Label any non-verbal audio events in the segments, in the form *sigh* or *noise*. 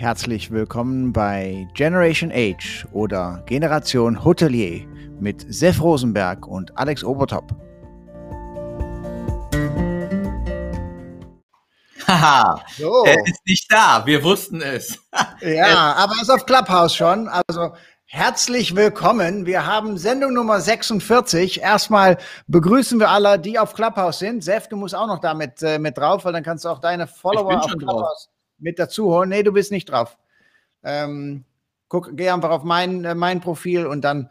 Herzlich willkommen bei Generation Age oder Generation Hotelier mit Sef Rosenberg und Alex Obertop. Haha, so. er ist nicht da, wir wussten es. *laughs* ja, aber er ist auf Clubhouse schon. Also herzlich willkommen. Wir haben Sendung Nummer 46. Erstmal begrüßen wir alle, die auf Clubhouse sind. Sef, du musst auch noch damit äh, mit drauf, weil dann kannst du auch deine Follower auf Clubhouse drauf. Mit dazu holen. Nee, du bist nicht drauf. Ähm, guck, geh einfach auf mein, äh, mein Profil und dann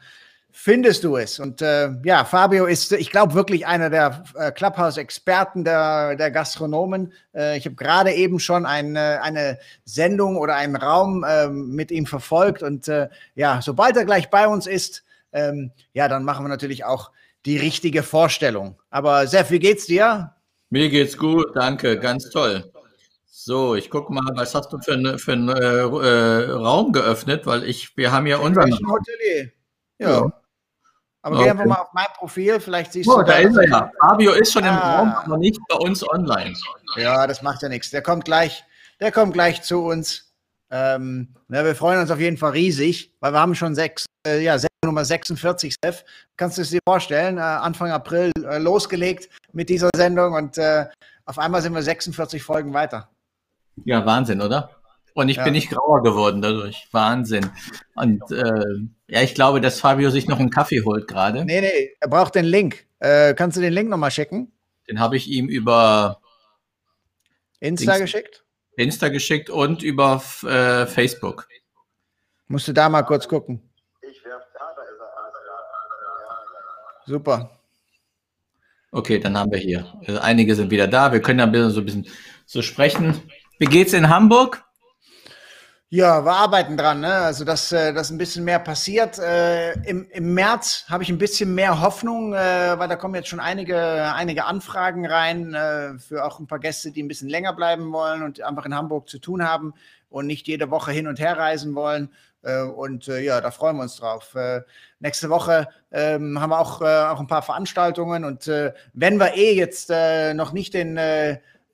findest du es. Und äh, ja, Fabio ist, ich glaube, wirklich einer der äh, Clubhouse-Experten der, der Gastronomen. Äh, ich habe gerade eben schon ein, äh, eine Sendung oder einen Raum ähm, mit ihm verfolgt. Und äh, ja, sobald er gleich bei uns ist, ähm, ja, dann machen wir natürlich auch die richtige Vorstellung. Aber Sef, wie geht's dir? Mir geht's gut, danke, ganz toll. So, ich gucke mal, was hast du für, eine, für einen äh, Raum geöffnet, weil ich, wir haben ja unseren. Hotelier. Ja. ja. Aber okay. geh einfach mal auf mein Profil, vielleicht siehst oh, du. Da ist er ja. Fabio ist schon ah. im Raum, aber nicht bei uns online. Ja, das macht ja nichts. Der kommt gleich, der kommt gleich zu uns. Ähm, na, wir freuen uns auf jeden Fall riesig, weil wir haben schon sechs, äh, ja, Nummer 46, Steph. Kannst du es dir vorstellen? Äh, Anfang April äh, losgelegt mit dieser Sendung und äh, auf einmal sind wir 46 Folgen weiter. Ja, Wahnsinn, oder? Und ich ja. bin nicht grauer geworden dadurch. Wahnsinn. Und äh, ja, ich glaube, dass Fabio sich noch einen Kaffee holt gerade. Nee, nee, er braucht den Link. Äh, kannst du den Link nochmal schicken? Den habe ich ihm über Insta Dings, geschickt? Insta geschickt und über äh, Facebook. Musst du da mal kurz gucken. Ich werf da, da ist er. Super. Okay, dann haben wir hier. Also einige sind wieder da. Wir können dann so ein bisschen so sprechen. Wie geht's in Hamburg? Ja, wir arbeiten dran, ne? also dass, äh, dass ein bisschen mehr passiert. Äh, im, Im März habe ich ein bisschen mehr Hoffnung, äh, weil da kommen jetzt schon einige, einige Anfragen rein äh, für auch ein paar Gäste, die ein bisschen länger bleiben wollen und einfach in Hamburg zu tun haben und nicht jede Woche hin und her reisen wollen. Äh, und äh, ja, da freuen wir uns drauf. nächste Woche ähm, haben wir auch, auch ein paar Veranstaltungen und wenn wir eh jetzt noch nicht den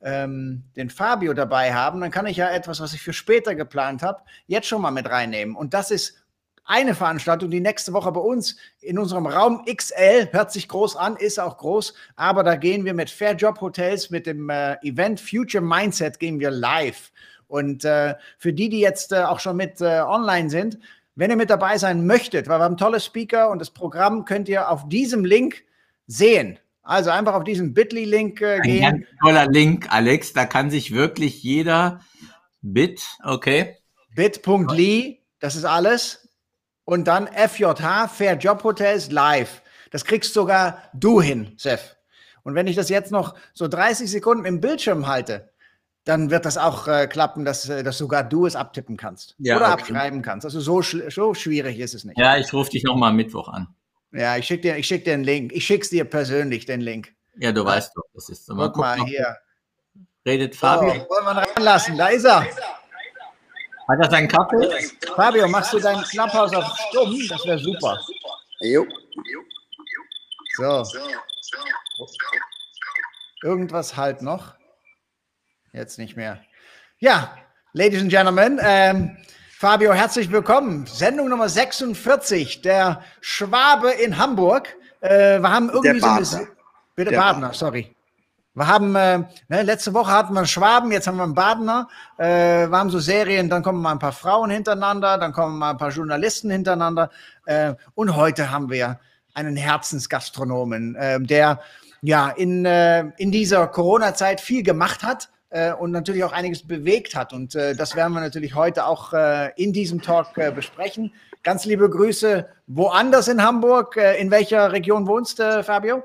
ähm, den Fabio dabei haben, dann kann ich ja etwas, was ich für später geplant habe, jetzt schon mal mit reinnehmen. Und das ist eine Veranstaltung, die nächste Woche bei uns in unserem Raum XL, hört sich groß an, ist auch groß, aber da gehen wir mit Fair Job Hotels, mit dem äh, Event Future Mindset, gehen wir live. Und äh, für die, die jetzt äh, auch schon mit äh, online sind, wenn ihr mit dabei sein möchtet, weil wir haben tolle Speaker und das Programm könnt ihr auf diesem Link sehen. Also einfach auf diesen Bitly-Link äh, gehen. Ein ganz toller Link, Alex. Da kann sich wirklich jeder Bit, okay. Bit.ly, das ist alles. Und dann FJH, Fair Job Hotels live. Das kriegst sogar du hin, Sef. Und wenn ich das jetzt noch so 30 Sekunden im Bildschirm halte, dann wird das auch äh, klappen, dass, äh, dass sogar du es abtippen kannst ja, oder okay. abschreiben kannst. Also so, so schwierig ist es nicht. Ja, ich rufe dich nochmal am Mittwoch an. Ja, ich schicke dir, schick dir einen Link. Ich schicke es dir persönlich, den Link. Ja, du weißt doch, das ist. Mal, guck mal hier. Redet Fabio. So, wollen wir reinlassen? Da ist er. Hat er seinen Kaffee? Fabio, machst du dein Clubhouse auf Stumm? Das wäre super. Jo. So. Irgendwas halt noch. Jetzt nicht mehr. Ja, Ladies and Gentlemen, ähm, Fabio, herzlich willkommen. Sendung Nummer 46, der Schwabe in Hamburg. Äh, wir haben irgendwie so eine. Bitte der Badener, sorry. Wir haben, äh, ne, letzte Woche hatten wir einen Schwaben, jetzt haben wir einen Badener. Äh, wir haben so Serien, dann kommen mal ein paar Frauen hintereinander, dann kommen mal ein paar Journalisten hintereinander. Äh, und heute haben wir einen Herzensgastronomen, äh, der ja in, äh, in dieser Corona-Zeit viel gemacht hat äh, und natürlich auch einiges bewegt hat. Und äh, das werden wir natürlich heute auch äh, in diesem Talk äh, besprechen. Ganz liebe Grüße woanders in Hamburg. Äh, in welcher Region wohnst du, Fabio?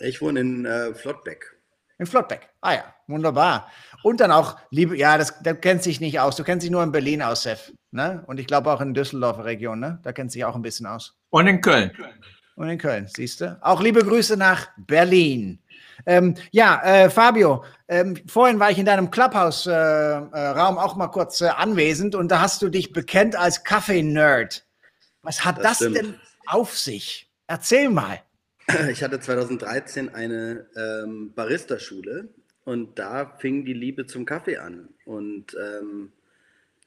Ich wohne in äh, Flottbeck. In Flottbeck. Ah ja, wunderbar. Und dann auch, liebe, ja, das, das kennt sich nicht aus. Du kennst dich nur in Berlin aus, Sef. Ne? Und ich glaube auch in Düsseldorfer Region, ne? Da kennt sich auch ein bisschen aus. Und in Köln. Und in Köln, siehst du? Auch liebe Grüße nach Berlin. Ähm, ja, äh, Fabio, ähm, vorhin war ich in deinem Clubhouse-Raum äh, äh auch mal kurz äh, anwesend und da hast du dich bekennt als Kaffee-Nerd. Was hat das, das denn auf sich? Erzähl mal. Ich hatte 2013 eine ähm, Barista-Schule und da fing die Liebe zum Kaffee an. Und ähm,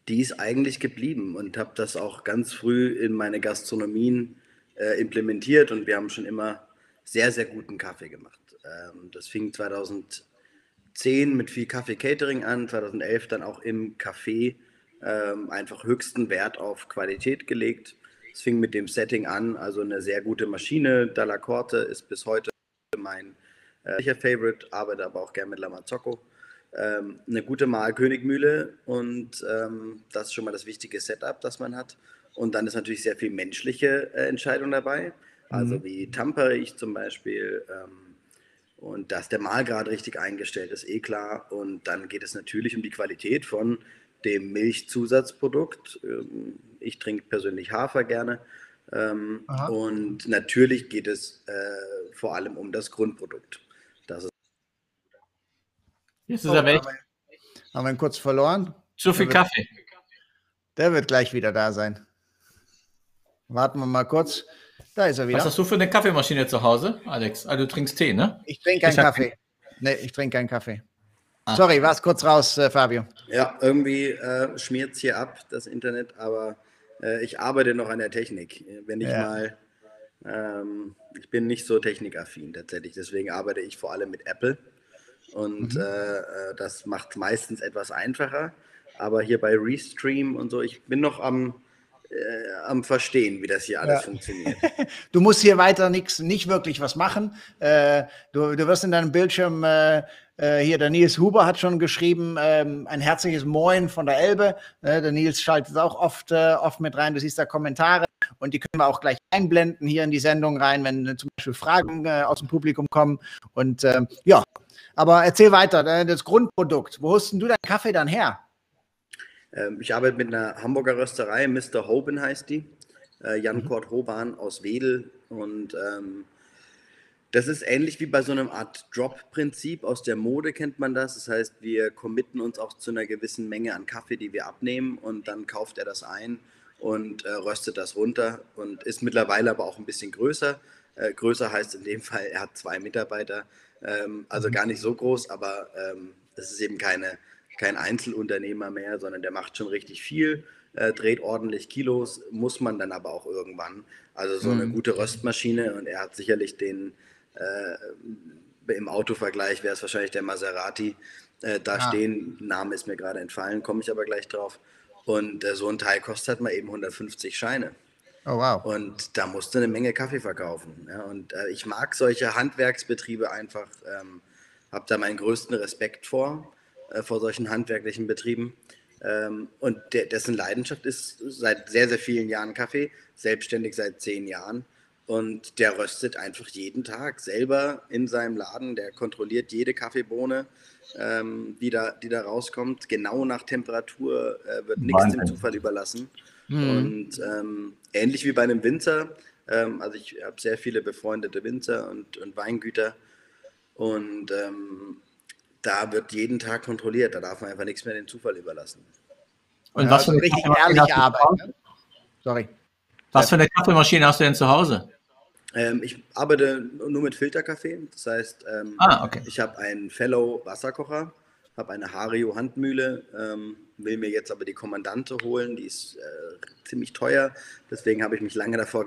die ist eigentlich geblieben und habe das auch ganz früh in meine Gastronomien äh, implementiert und wir haben schon immer sehr, sehr guten Kaffee gemacht. Ähm, das fing 2010 mit viel Kaffee-Catering an, 2011 dann auch im Café ähm, einfach höchsten Wert auf Qualität gelegt. Es fing mit dem Setting an, also eine sehr gute Maschine. Dalla Corte ist bis heute mein äh, Favorite, arbeite aber auch gerne mit Lamazzocco. Ähm, eine gute Mahlkönigmühle und ähm, das ist schon mal das wichtige Setup, das man hat. Und dann ist natürlich sehr viel menschliche äh, Entscheidung dabei, also mhm. wie tampere ich zum Beispiel. Ähm, und dass der Mahlgrad richtig eingestellt ist, eh klar. Und dann geht es natürlich um die Qualität von dem Milchzusatzprodukt. Ähm, ich trinke persönlich Hafer gerne. Ähm, und natürlich geht es äh, vor allem um das Grundprodukt. Das ist Jetzt ist oh, er weg. Haben wir ihn kurz verloren? Zu viel der Kaffee. Wird, der wird gleich wieder da sein. Warten wir mal kurz. Da ist er wieder. Was hast du für eine Kaffeemaschine zu Hause, Alex? Also du trinkst Tee, ne? Ich trinke keinen Kaffee. Nee, ich trinke keinen Kaffee. Ah. Sorry, war es kurz raus, äh, Fabio. Ja, irgendwie äh, schmiert es hier ab, das Internet, aber äh, ich arbeite noch an der Technik. Wenn ich ja. mal, ähm, ich bin nicht so technikaffin tatsächlich, deswegen arbeite ich vor allem mit Apple und mhm. äh, äh das macht meistens etwas einfacher. Aber hier bei Restream und so, ich bin noch am, äh, am Verstehen, wie das hier alles ja. funktioniert. *laughs* Du musst hier weiter nichts, nicht wirklich was machen. Äh, du, du wirst in deinem Bildschirm äh, äh, hier, der Nils Huber hat schon geschrieben, ähm, ein herzliches Moin von der Elbe. Äh, der Nils schaltet auch oft, äh, oft mit rein. Du siehst da Kommentare und die können wir auch gleich einblenden hier in die Sendung rein, wenn zum Beispiel Fragen aus dem Publikum kommen. Und ähm, ja, aber erzähl weiter, äh, das Grundprodukt. Wo hast du deinen Kaffee dann her? Ähm, ich arbeite mit einer Hamburger Rösterei, Mr. Hoben heißt die. Äh, Jan mhm. Hoban aus Wedel. Und ähm, das ist ähnlich wie bei so einem Art Drop-Prinzip. Aus der Mode kennt man das. Das heißt, wir committen uns auch zu einer gewissen Menge an Kaffee, die wir abnehmen. Und dann kauft er das ein und äh, röstet das runter und ist mittlerweile aber auch ein bisschen größer. Äh, größer heißt in dem Fall, er hat zwei Mitarbeiter. Ähm, also mhm. gar nicht so groß, aber ähm, es ist eben keine kein Einzelunternehmer mehr, sondern der macht schon richtig viel, äh, dreht ordentlich Kilos, muss man dann aber auch irgendwann. Also so eine mhm. gute Röstmaschine und er hat sicherlich den, äh, im Autovergleich wäre es wahrscheinlich der Maserati äh, da ah. stehen. Name ist mir gerade entfallen, komme ich aber gleich drauf. Und so ein Teil kostet halt mal eben 150 Scheine. Oh, wow. Und da musst du eine Menge Kaffee verkaufen. Ja? Und äh, ich mag solche Handwerksbetriebe einfach, ähm, habe da meinen größten Respekt vor äh, vor solchen handwerklichen Betrieben. Ähm, und der, dessen Leidenschaft ist seit sehr, sehr vielen Jahren Kaffee, selbstständig seit zehn Jahren. Und der röstet einfach jeden Tag selber in seinem Laden. Der kontrolliert jede Kaffeebohne, ähm, die, da, die da rauskommt. Genau nach Temperatur äh, wird nichts dem Zufall überlassen. Mhm. Und ähm, ähnlich wie bei einem Winzer, ähm, also ich habe sehr viele befreundete Winzer und, und Weingüter. Und ähm, da wird jeden Tag kontrolliert. Da darf man einfach nichts mehr dem Zufall überlassen. Und ja, was für eine richtig ehrliche Arbeit. Ne? Sorry. Was für eine Kaffeemaschine hast du denn zu Hause? Ähm, ich arbeite nur mit Filterkaffee. Das heißt, ähm, ah, okay. ich habe einen Fellow Wasserkocher, habe eine Hario Handmühle, ähm, will mir jetzt aber die Kommandante holen. Die ist äh, ziemlich teuer. Deswegen habe ich mich lange davor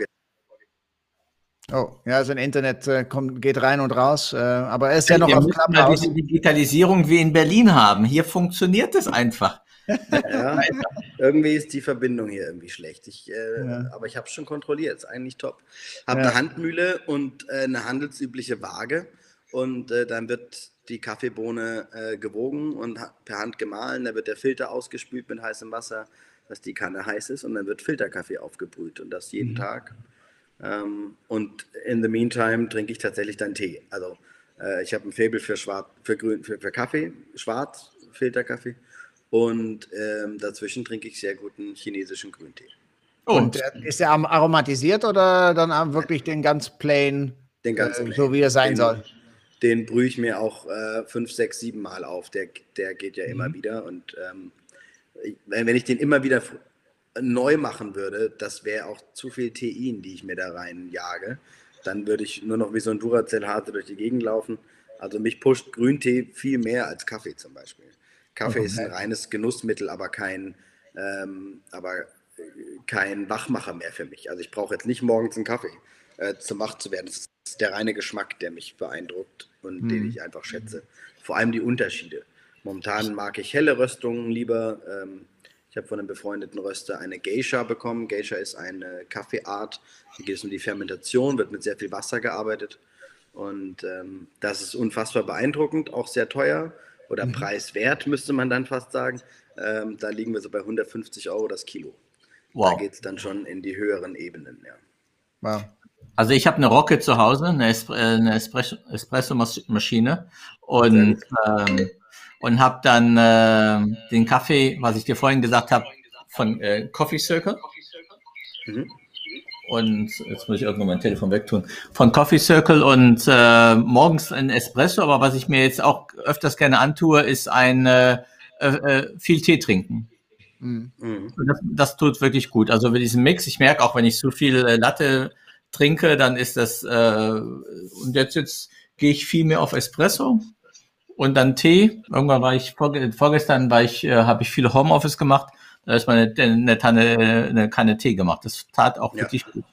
Oh, ja, also ein Internet äh, kommt, geht rein und raus, äh, aber er ist ja, ja noch auf Clubhouse. Die Digitalisierung wie in Berlin haben. Hier funktioniert es einfach. *laughs* Ja, irgendwie ist die Verbindung hier irgendwie schlecht. Ich, äh, ja. Aber ich habe es schon kontrolliert, ist eigentlich top. Habe ja. eine Handmühle und äh, eine handelsübliche Waage und äh, dann wird die Kaffeebohne äh, gewogen und per Hand gemahlen. Dann wird der Filter ausgespült mit heißem Wasser, dass die Kanne heiß ist und dann wird Filterkaffee aufgebrüht und das jeden mhm. Tag. Ähm, und in the meantime trinke ich tatsächlich dann Tee. Also äh, ich habe ein Faible für, Schwarz, für, Grün, für, für Kaffee, Schwarz, Filterkaffee. Und ähm, dazwischen trinke ich sehr guten chinesischen Grüntee. Und äh, ist er aromatisiert oder dann wirklich den ganz plain, den ganz äh, so wie er sein den, soll? Den brühe ich mir auch äh, fünf, sechs, sieben Mal auf. Der, der geht ja mhm. immer wieder. Und ähm, wenn ich den immer wieder neu machen würde, das wäre auch zu viel Tein, die ich mir da reinjage. Dann würde ich nur noch wie so ein Duracell-Hase durch die Gegend laufen. Also mich pusht Grüntee viel mehr als Kaffee zum Beispiel. Kaffee okay. ist ein reines Genussmittel, aber kein, ähm, aber kein Wachmacher mehr für mich. Also ich brauche jetzt nicht morgens einen Kaffee äh, zum wach zu werden. Das ist der reine Geschmack, der mich beeindruckt und mhm. den ich einfach schätze. Vor allem die Unterschiede. Momentan mag ich helle Röstungen lieber. Ähm, ich habe von einem befreundeten Röster eine Geisha bekommen. Geisha ist eine Kaffeeart. Hier geht es um die Fermentation, wird mit sehr viel Wasser gearbeitet. Und ähm, das ist unfassbar beeindruckend, auch sehr teuer oder mhm. preiswert, müsste man dann fast sagen. Ähm, da liegen wir so bei 150 Euro das Kilo. Wow. Da geht es dann schon in die höheren Ebenen, ja. Wow. Also ich habe eine Rocket zu Hause, eine, Espre äh, eine Espresso-Maschine und, ähm, und habe dann äh, den Kaffee, was ich dir vorhin gesagt habe, von äh, Coffee Circle. Mhm. Und jetzt muss ich irgendwann mein Telefon wegtun. Von Coffee Circle und äh, morgens ein Espresso, aber was ich mir jetzt auch öfters gerne antue, ist ein äh, äh, viel Tee trinken. Mhm. Das, das, tut wirklich gut. Also mit diesem Mix, ich merke auch, wenn ich zu viel äh, Latte trinke, dann ist das, äh, und jetzt, jetzt gehe ich viel mehr auf Espresso und dann Tee. Irgendwann war ich, vorgestern war ich, äh, habe ich viele Homeoffice gemacht, da ist meine eine Tanne, eine Kanne Tee gemacht. Das tat auch ja. wirklich gut.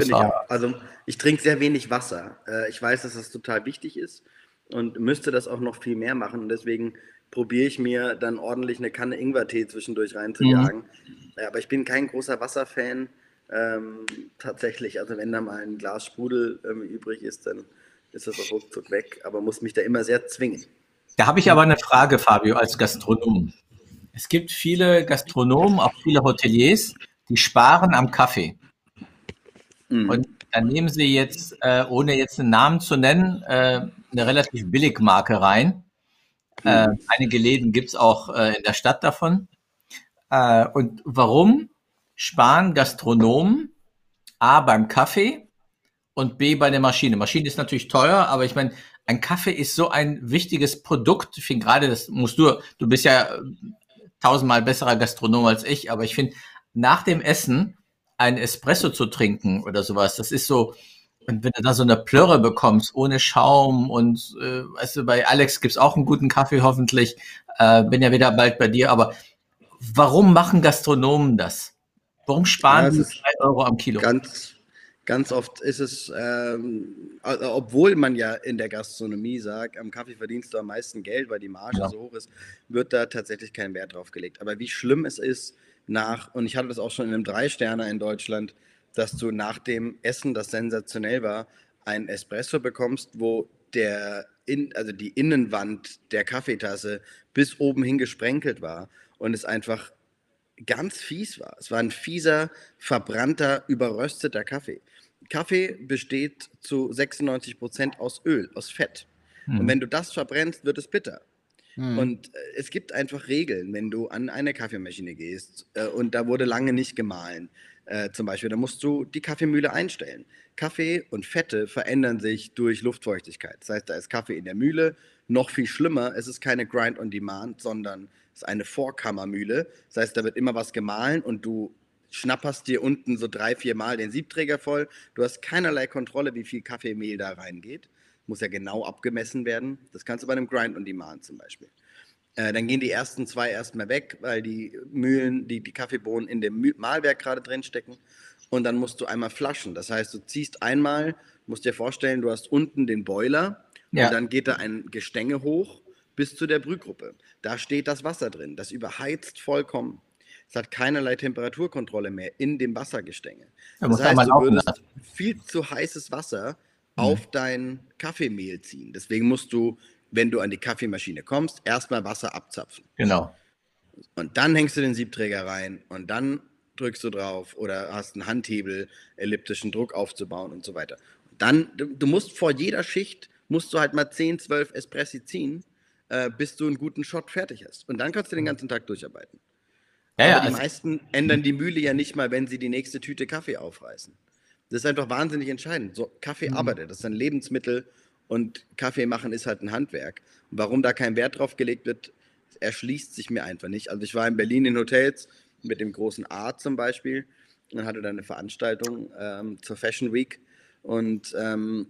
Ich also ich trinke sehr wenig Wasser. Äh, ich weiß, dass das total wichtig ist und müsste das auch noch viel mehr machen. Und deswegen probiere ich mir dann ordentlich eine Kanne Ingwertee zwischendurch reinzujagen. Mhm. Ja, aber ich bin kein großer Wasserfan. Ähm, tatsächlich, also wenn da mal ein Glas Sprudel ähm, übrig ist, dann ist das auch ruckzuck weg, aber muss mich da immer sehr zwingen. Da habe ich aber eine Frage, Fabio, als Gastronom. Es gibt viele Gastronomen, auch viele Hoteliers, die sparen am Kaffee. Mhm. Und dann nehmen sie jetzt, äh, ohne jetzt einen Namen zu nennen, äh, eine relativ billig Marke rein. Äh, mhm. einige Läden gibt es auch äh, in der Stadt davon. Äh, und warum sparen Gastronomen A beim Kaffee und B bei der Maschine. Maschine ist natürlich teuer, aber ich meine, ein Kaffee ist so ein wichtiges Produkt. Ich finde gerade, das musst du, du bist ja äh, tausendmal besserer Gastronom als ich, aber ich finde, nach dem Essen ein Espresso zu trinken oder sowas, das ist so, und wenn du da so eine Plörre bekommst, ohne Schaum und äh, weißt du, bei Alex gibt's auch einen guten Kaffee hoffentlich, äh, bin ja wieder bald bei dir, aber warum machen Gastronomen das? Warum sparen ja, sie drei Euro am Kilo? Ganz, ganz oft ist es, ähm, obwohl man ja in der Gastronomie sagt, am Kaffee verdienst du am meisten Geld, weil die Marge ja. so hoch ist, wird da tatsächlich kein Wert drauf gelegt. Aber wie schlimm es ist, nach, und ich hatte das auch schon in einem Drei-Sterner in Deutschland, dass du nach dem Essen, das sensationell war, ein Espresso bekommst, wo der in, also die Innenwand der Kaffeetasse bis oben hin gesprenkelt war und es einfach ganz fies war. Es war ein fieser, verbrannter, überrösteter Kaffee. Kaffee besteht zu 96 Prozent aus Öl, aus Fett. Hm. Und wenn du das verbrennst, wird es bitter. Hm. Und äh, es gibt einfach Regeln, wenn du an eine Kaffeemaschine gehst äh, und da wurde lange nicht gemahlen, äh, zum Beispiel, dann musst du die Kaffeemühle einstellen. Kaffee und Fette verändern sich durch Luftfeuchtigkeit. Das heißt, da ist Kaffee in der Mühle. Noch viel schlimmer, es ist keine Grind on Demand, sondern es ist eine Vorkammermühle. Das heißt, da wird immer was gemahlen und du schnapperst dir unten so drei, vier Mal den Siebträger voll. Du hast keinerlei Kontrolle, wie viel Kaffeemehl da reingeht. Muss ja genau abgemessen werden. Das kannst du bei einem Grind on Demand zum Beispiel. Äh, dann gehen die ersten zwei erstmal weg, weil die Mühlen, die, die Kaffeebohnen in dem Mahlwerk gerade drin stecken. Und dann musst du einmal flaschen. Das heißt, du ziehst einmal, musst dir vorstellen, du hast unten den Boiler ja. und dann geht da ein Gestänge hoch bis zu der Brühgruppe. Da steht das Wasser drin. Das überheizt vollkommen. Es hat keinerlei Temperaturkontrolle mehr in dem Wassergestänge. Das heißt, du würdest viel zu heißes Wasser mhm. auf dein Kaffeemehl ziehen. Deswegen musst du wenn du an die Kaffeemaschine kommst, erstmal Wasser abzapfen. Genau. Und dann hängst du den Siebträger rein und dann drückst du drauf oder hast einen Handhebel, elliptischen Druck aufzubauen und so weiter. Und dann, du, du, musst vor jeder Schicht, musst du halt mal 10, 12 Espressi ziehen, äh, bis du einen guten Shot fertig hast. Und dann kannst du den ganzen Tag durcharbeiten. Ja, Aber ja, die also meisten ändern die Mühle ja nicht mal, wenn sie die nächste Tüte Kaffee aufreißen. Das ist einfach wahnsinnig entscheidend. So, Kaffee mhm. arbeitet, das ist ein Lebensmittel und Kaffee machen ist halt ein Handwerk. Und warum da kein Wert drauf gelegt wird, erschließt sich mir einfach nicht. Also ich war in Berlin in Hotels mit dem großen A zum Beispiel und hatte dann eine Veranstaltung ähm, zur Fashion Week und ähm,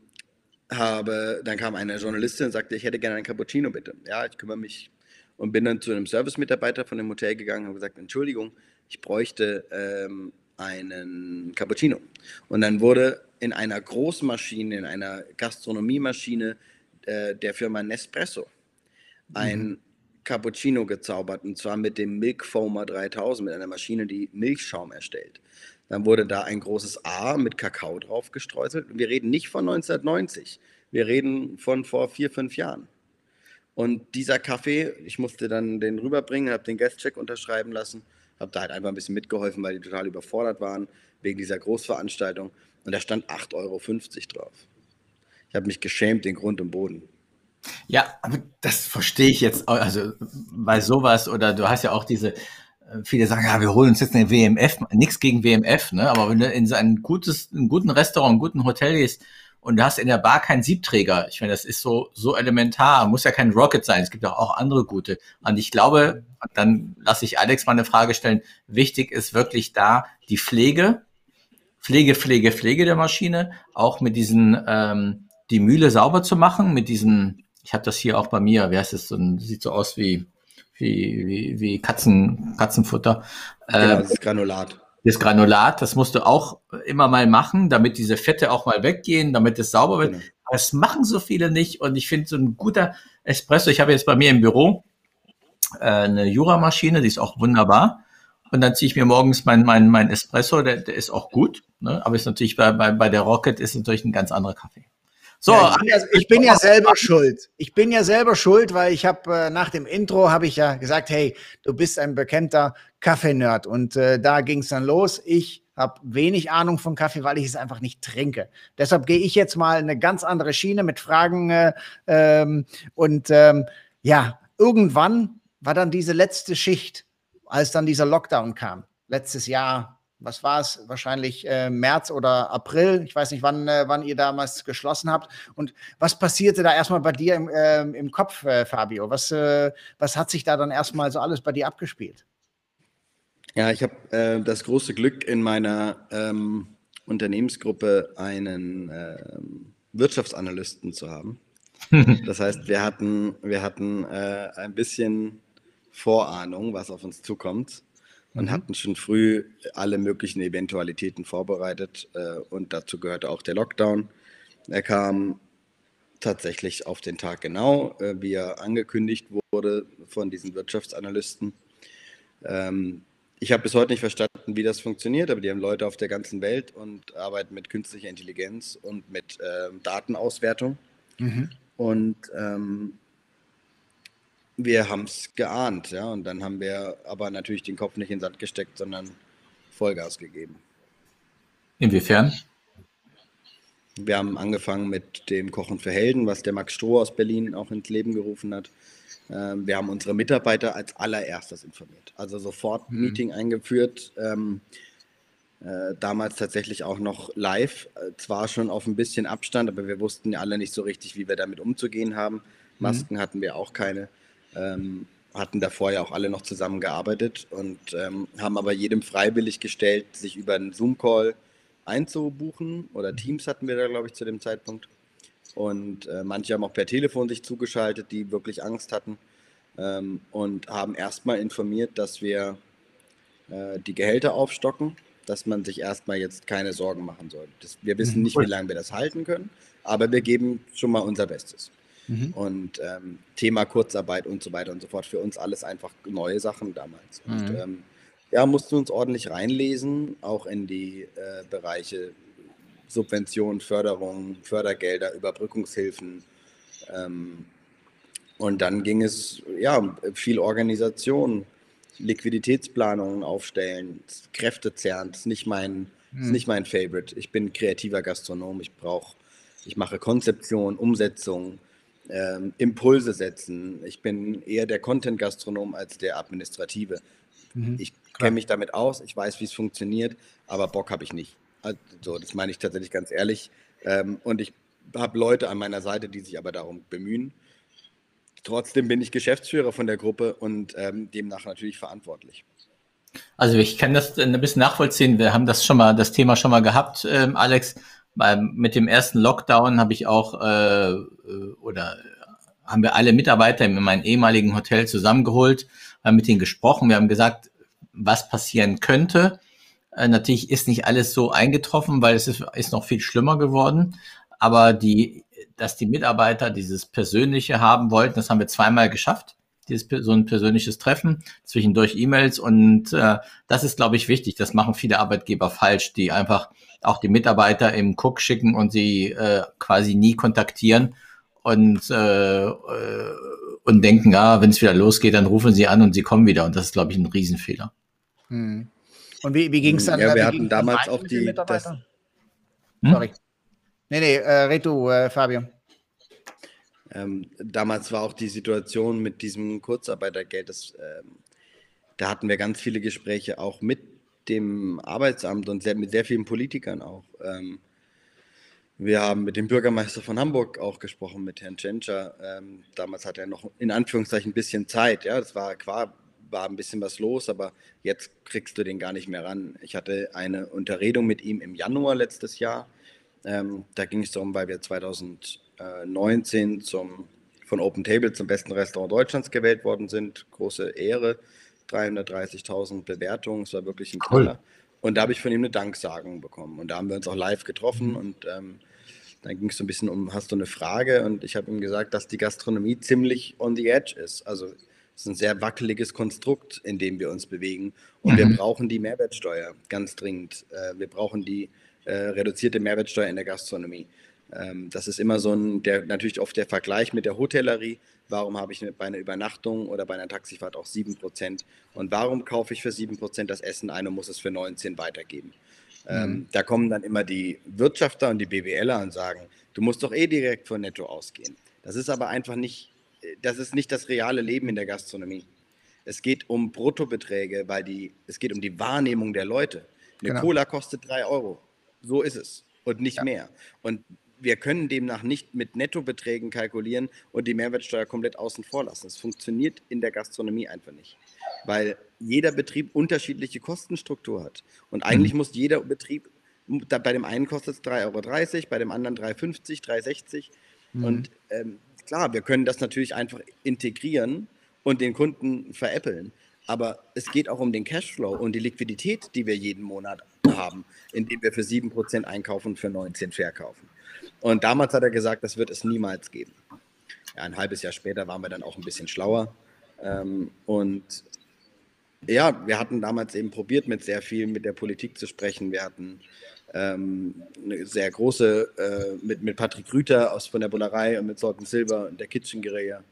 habe, dann kam eine Journalistin und sagte, ich hätte gerne einen Cappuccino bitte. Ja, ich kümmere mich und bin dann zu einem Service-Mitarbeiter von dem Hotel gegangen und habe gesagt, Entschuldigung, ich bräuchte ähm, einen Cappuccino. Und dann wurde in einer Großmaschine, in einer Gastronomiemaschine äh, der Firma Nespresso ein mhm. Cappuccino gezaubert und zwar mit dem Milk Foamer 3000, mit einer Maschine, die Milchschaum erstellt. Dann wurde da ein großes A mit Kakao drauf gestreuselt. Und wir reden nicht von 1990, wir reden von vor vier, fünf Jahren. Und dieser Kaffee, ich musste dann den rüberbringen, habe den Guestcheck unterschreiben lassen, habe da halt einfach ein bisschen mitgeholfen, weil die total überfordert waren wegen dieser Großveranstaltung. Und da stand 8,50 Euro drauf. Ich habe mich geschämt, den Grund und Boden. Ja, aber das verstehe ich jetzt, also bei sowas oder du hast ja auch diese, äh, viele sagen, ja, wir holen uns jetzt eine WMF, nichts gegen WMF, ne? aber wenn du in so ein gutes, einen guten Restaurant, einen guten Hotel gehst und du hast in der Bar keinen Siebträger, ich meine, das ist so, so elementar, muss ja kein Rocket sein, es gibt auch, auch andere gute. Und ich glaube, dann lasse ich Alex mal eine Frage stellen, wichtig ist wirklich da die Pflege, Pflege, Pflege, Pflege der Maschine, auch mit diesen, ähm, die Mühle sauber zu machen, mit diesen ich habe das hier auch bei mir, wie heißt es, so ein, sieht so aus wie, wie, wie, wie Katzen, Katzenfutter. Genau, äh, das ist Granulat. Das Granulat, das musst du auch immer mal machen, damit diese Fette auch mal weggehen, damit es sauber wird. Genau. Das machen so viele nicht und ich finde so ein guter Espresso, ich habe jetzt bei mir im Büro äh, eine Jura-Maschine, die ist auch wunderbar. Und dann ziehe ich mir morgens mein, mein, mein Espresso, der, der ist auch gut, ne? aber ist natürlich bei, bei, bei der Rocket ist natürlich ein ganz anderer Kaffee. So, ja, ich, bin ja, ich, bin ja, selber schuld. Ich bin ja selber schuld, weil ich habe äh, nach dem Intro habe ich ja gesagt, hey, du bist ein bekannter Kaffee-Nerd und äh, da ging es dann los. Ich habe wenig Ahnung von Kaffee, weil ich es einfach nicht trinke. Deshalb gehe ich jetzt mal eine ganz andere Schiene mit Fragen äh, ähm, und ähm, ja, irgendwann war dann diese letzte Schicht, als dann dieser Lockdown kam, letztes Jahr, was war es, wahrscheinlich äh, März oder April. Ich weiß nicht, wann, äh, wann ihr damals geschlossen habt. Und was passierte da erstmal bei dir im, äh, im Kopf, äh, Fabio? Was, äh, was hat sich da dann erstmal so alles bei dir abgespielt? Ja, ich habe äh, das große Glück, in meiner ähm, Unternehmensgruppe einen ähm, Wirtschaftsanalysten zu haben. *laughs* Das heißt, wir hatten, wir hatten ein bisschen Vorahnung, was auf uns zukommt und hatten schon früh alle möglichen Eventualitäten vorbereitet. Äh, und dazu gehörte auch der Lockdown. Er kam tatsächlich auf den Tag genau, äh, wie er angekündigt wurde von diesen Wirtschaftsanalysten. Ähm, ich habe bis heute nicht verstanden, wie das funktioniert, aber die haben Leute auf der ganzen Welt und arbeiten mit künstlicher Intelligenz und mit äh, Datenauswertung. Mhm. Und ähm, wir haben es geahnt, ja, und dann haben wir aber natürlich den Kopf nicht in den Sand gesteckt, sondern Vollgas gegeben. Inwiefern? Wir haben angefangen mit dem Kochen für Helden, was der Max Stroh aus Berlin auch ins Leben gerufen hat. Ähm, wir haben unsere Mitarbeiter als allererstes informiert. Also sofort mhm. Meeting eingeführt. Ähm, äh, damals tatsächlich auch noch live, äh, zwar schon auf ein bisschen Abstand, aber wir wussten ja alle nicht so richtig, wie wir damit umzugehen haben. Mhm. Masken mhm. hatten wir auch keine. Ähm, hatten davor ja auch alle noch zusammengearbeitet und ähm, haben aber jedem freiwillig gestellt, sich über einen Zoom-Call einzubuchen oder Teams hatten wir da, glaube ich, zu dem Zeitpunkt. Und äh, manche haben auch per Telefon sich zugeschaltet, die wirklich Angst hatten ähm, und haben erstmal informiert, dass wir äh, die Gehälter aufstocken, dass man sich erstmal jetzt keine Sorgen machen soll. Das, wir wissen mhm. nicht, wie lange wir das halten können, aber wir geben schon mal unser Bestes. Mhm. Und ähm, Thema Kurzarbeit und so weiter und so fort. Für uns alles einfach neue Sachen damals. Mhm. Und ähm, ja, mussten uns ordentlich reinlesen, auch in die äh, Bereiche Subventionen, Förderung, Fördergelder, Überbrückungshilfen. Ähm, und dann ging es, ja, viel Organisation, Liquiditätsplanungen aufstellen, Kräfte zerren, das ist nicht mein, mhm. ist nicht mein Favorite. Ich bin kreativer Gastronom, ich brauche, ich mache Konzeption, Umsetzung, ähm, Impulse setzen. Ich bin eher der Content-Gastronom als der Administrative. Mhm, ich kenne mich damit aus, ich weiß, wie es funktioniert, aber Bock habe ich nicht. Also, das meine ich tatsächlich ganz ehrlich. Ähm, und ich habe Leute an meiner Seite, die sich aber darum bemühen. Trotzdem bin ich Geschäftsführer von der Gruppe und ähm, demnach natürlich verantwortlich. Also ich kann das ein bisschen nachvollziehen. Wir haben das schon mal, das Thema schon mal gehabt, ähm, Alex. Mit dem ersten Lockdown habe ich auch äh, äh oder haben wir alle Mitarbeiter in meinem ehemaligen Hotel zusammengeholt, haben mit ihnen gesprochen. Wir haben gesagt, was passieren könnte. Äh, natürlich ist nicht alles so eingetroffen, weil es ist, ist noch viel schlimmer geworden. Aber die, dass die Mitarbeiter dieses Persönliche haben wollten, das haben wir zweimal geschafft. Dieses, so ein persönliches Treffen, zwischendurch E-Mails. Und äh, das ist, glaube ich, wichtig. Das machen viele Arbeitgeber falsch, die einfach auch die Mitarbeiter im Cook schicken und sie äh, quasi nie kontaktieren und, äh, äh und denken, ah, wenn es wieder losgeht, dann rufen sie an und sie kommen wieder. Und das ist, glaube ich, ein Riesenfehler. Hm. Und wie, wie ging es dann? Ja, wir hatten damals auch die. Das, hm? Sorry. Nee, nee, äh, red du, äh, Fabio. Ähm, damals war auch die Situation mit diesem Kurzarbeitergeld, das, ähm, da hatten wir ganz viele Gespräche auch mit dem Arbeitsamt und sehr, mit sehr vielen Politikern auch. Ähm, wir haben mit dem Bürgermeister von Hamburg auch gesprochen, mit Herrn Tschentscher. Ähm, damals hat er noch in Anführungszeichen ein bisschen Zeit. Ja, das war, war, war ein bisschen was los, aber jetzt kriegst du den gar nicht mehr ran. Ich hatte eine Unterredung mit ihm im Januar letztes Jahr. Ähm, da ging es darum, weil wir 2019 zum, von Open Table zum besten Restaurant Deutschlands gewählt worden sind. Große Ehre. 330.000 Bewertungen. Es war wirklich ein cool. Knaller. Und da habe ich von ihm eine Danksagung bekommen. Und da haben wir uns auch live getroffen und ähm, dann ging es so ein bisschen um, hast du eine Frage? Und ich habe ihm gesagt, dass die Gastronomie ziemlich on the edge ist. Also es ist ein sehr wackeliges Konstrukt, in dem wir uns bewegen. Und mhm. wir brauchen die Mehrwertsteuer ganz dringend. Äh, wir brauchen die äh, reduzierte Mehrwertsteuer in der Gastronomie. Ähm, das ist immer so ein, der, natürlich oft der Vergleich mit der Hotellerie. Warum habe ich bei einer Übernachtung oder bei einer Taxifahrt auch 7%? Und warum kaufe ich für 7% das Essen ein und muss es für 19 weitergeben? Ähm, mhm. da kommen dann immer die Wirtschafter und die BWLer und sagen, du musst doch eh direkt von Netto ausgehen. Das ist aber einfach nicht, das ist nicht das reale Leben in der Gastronomie. Es geht um Bruttobeträge, weil die, es geht um die Wahrnehmung der Leute. Eine genau. Cola kostet 3 Euro. So ist es. Und nicht ja. mehr. Und wir können demnach nicht mit Nettobeträgen kalkulieren und die Mehrwertsteuer komplett außen vor lassen. Es funktioniert in der Gastronomie einfach nicht, weil jeder Betrieb unterschiedliche Kostenstruktur hat. Und eigentlich mhm. muss jeder Betrieb, bei dem einen kostet es 3,30 Euro, bei dem anderen 3,50, 3,60. Mhm. Und ähm, klar, wir können das natürlich einfach integrieren und den Kunden veräppeln. Aber es geht auch um den Cashflow und die Liquidität, die wir jeden Monat haben, indem wir für 7% einkaufen und für 19 verkaufen. Und damals hat er gesagt, das wird es niemals geben. Ja, ein halbes Jahr später waren wir dann auch ein bisschen schlauer. Ähm, und ja, wir hatten damals eben probiert, mit sehr viel mit der Politik zu sprechen. Wir hatten ähm, eine sehr große, äh, mit, mit Patrick Rüther aus von der Bullerei und mit Sorten Silber und der Kitchen Guerilla,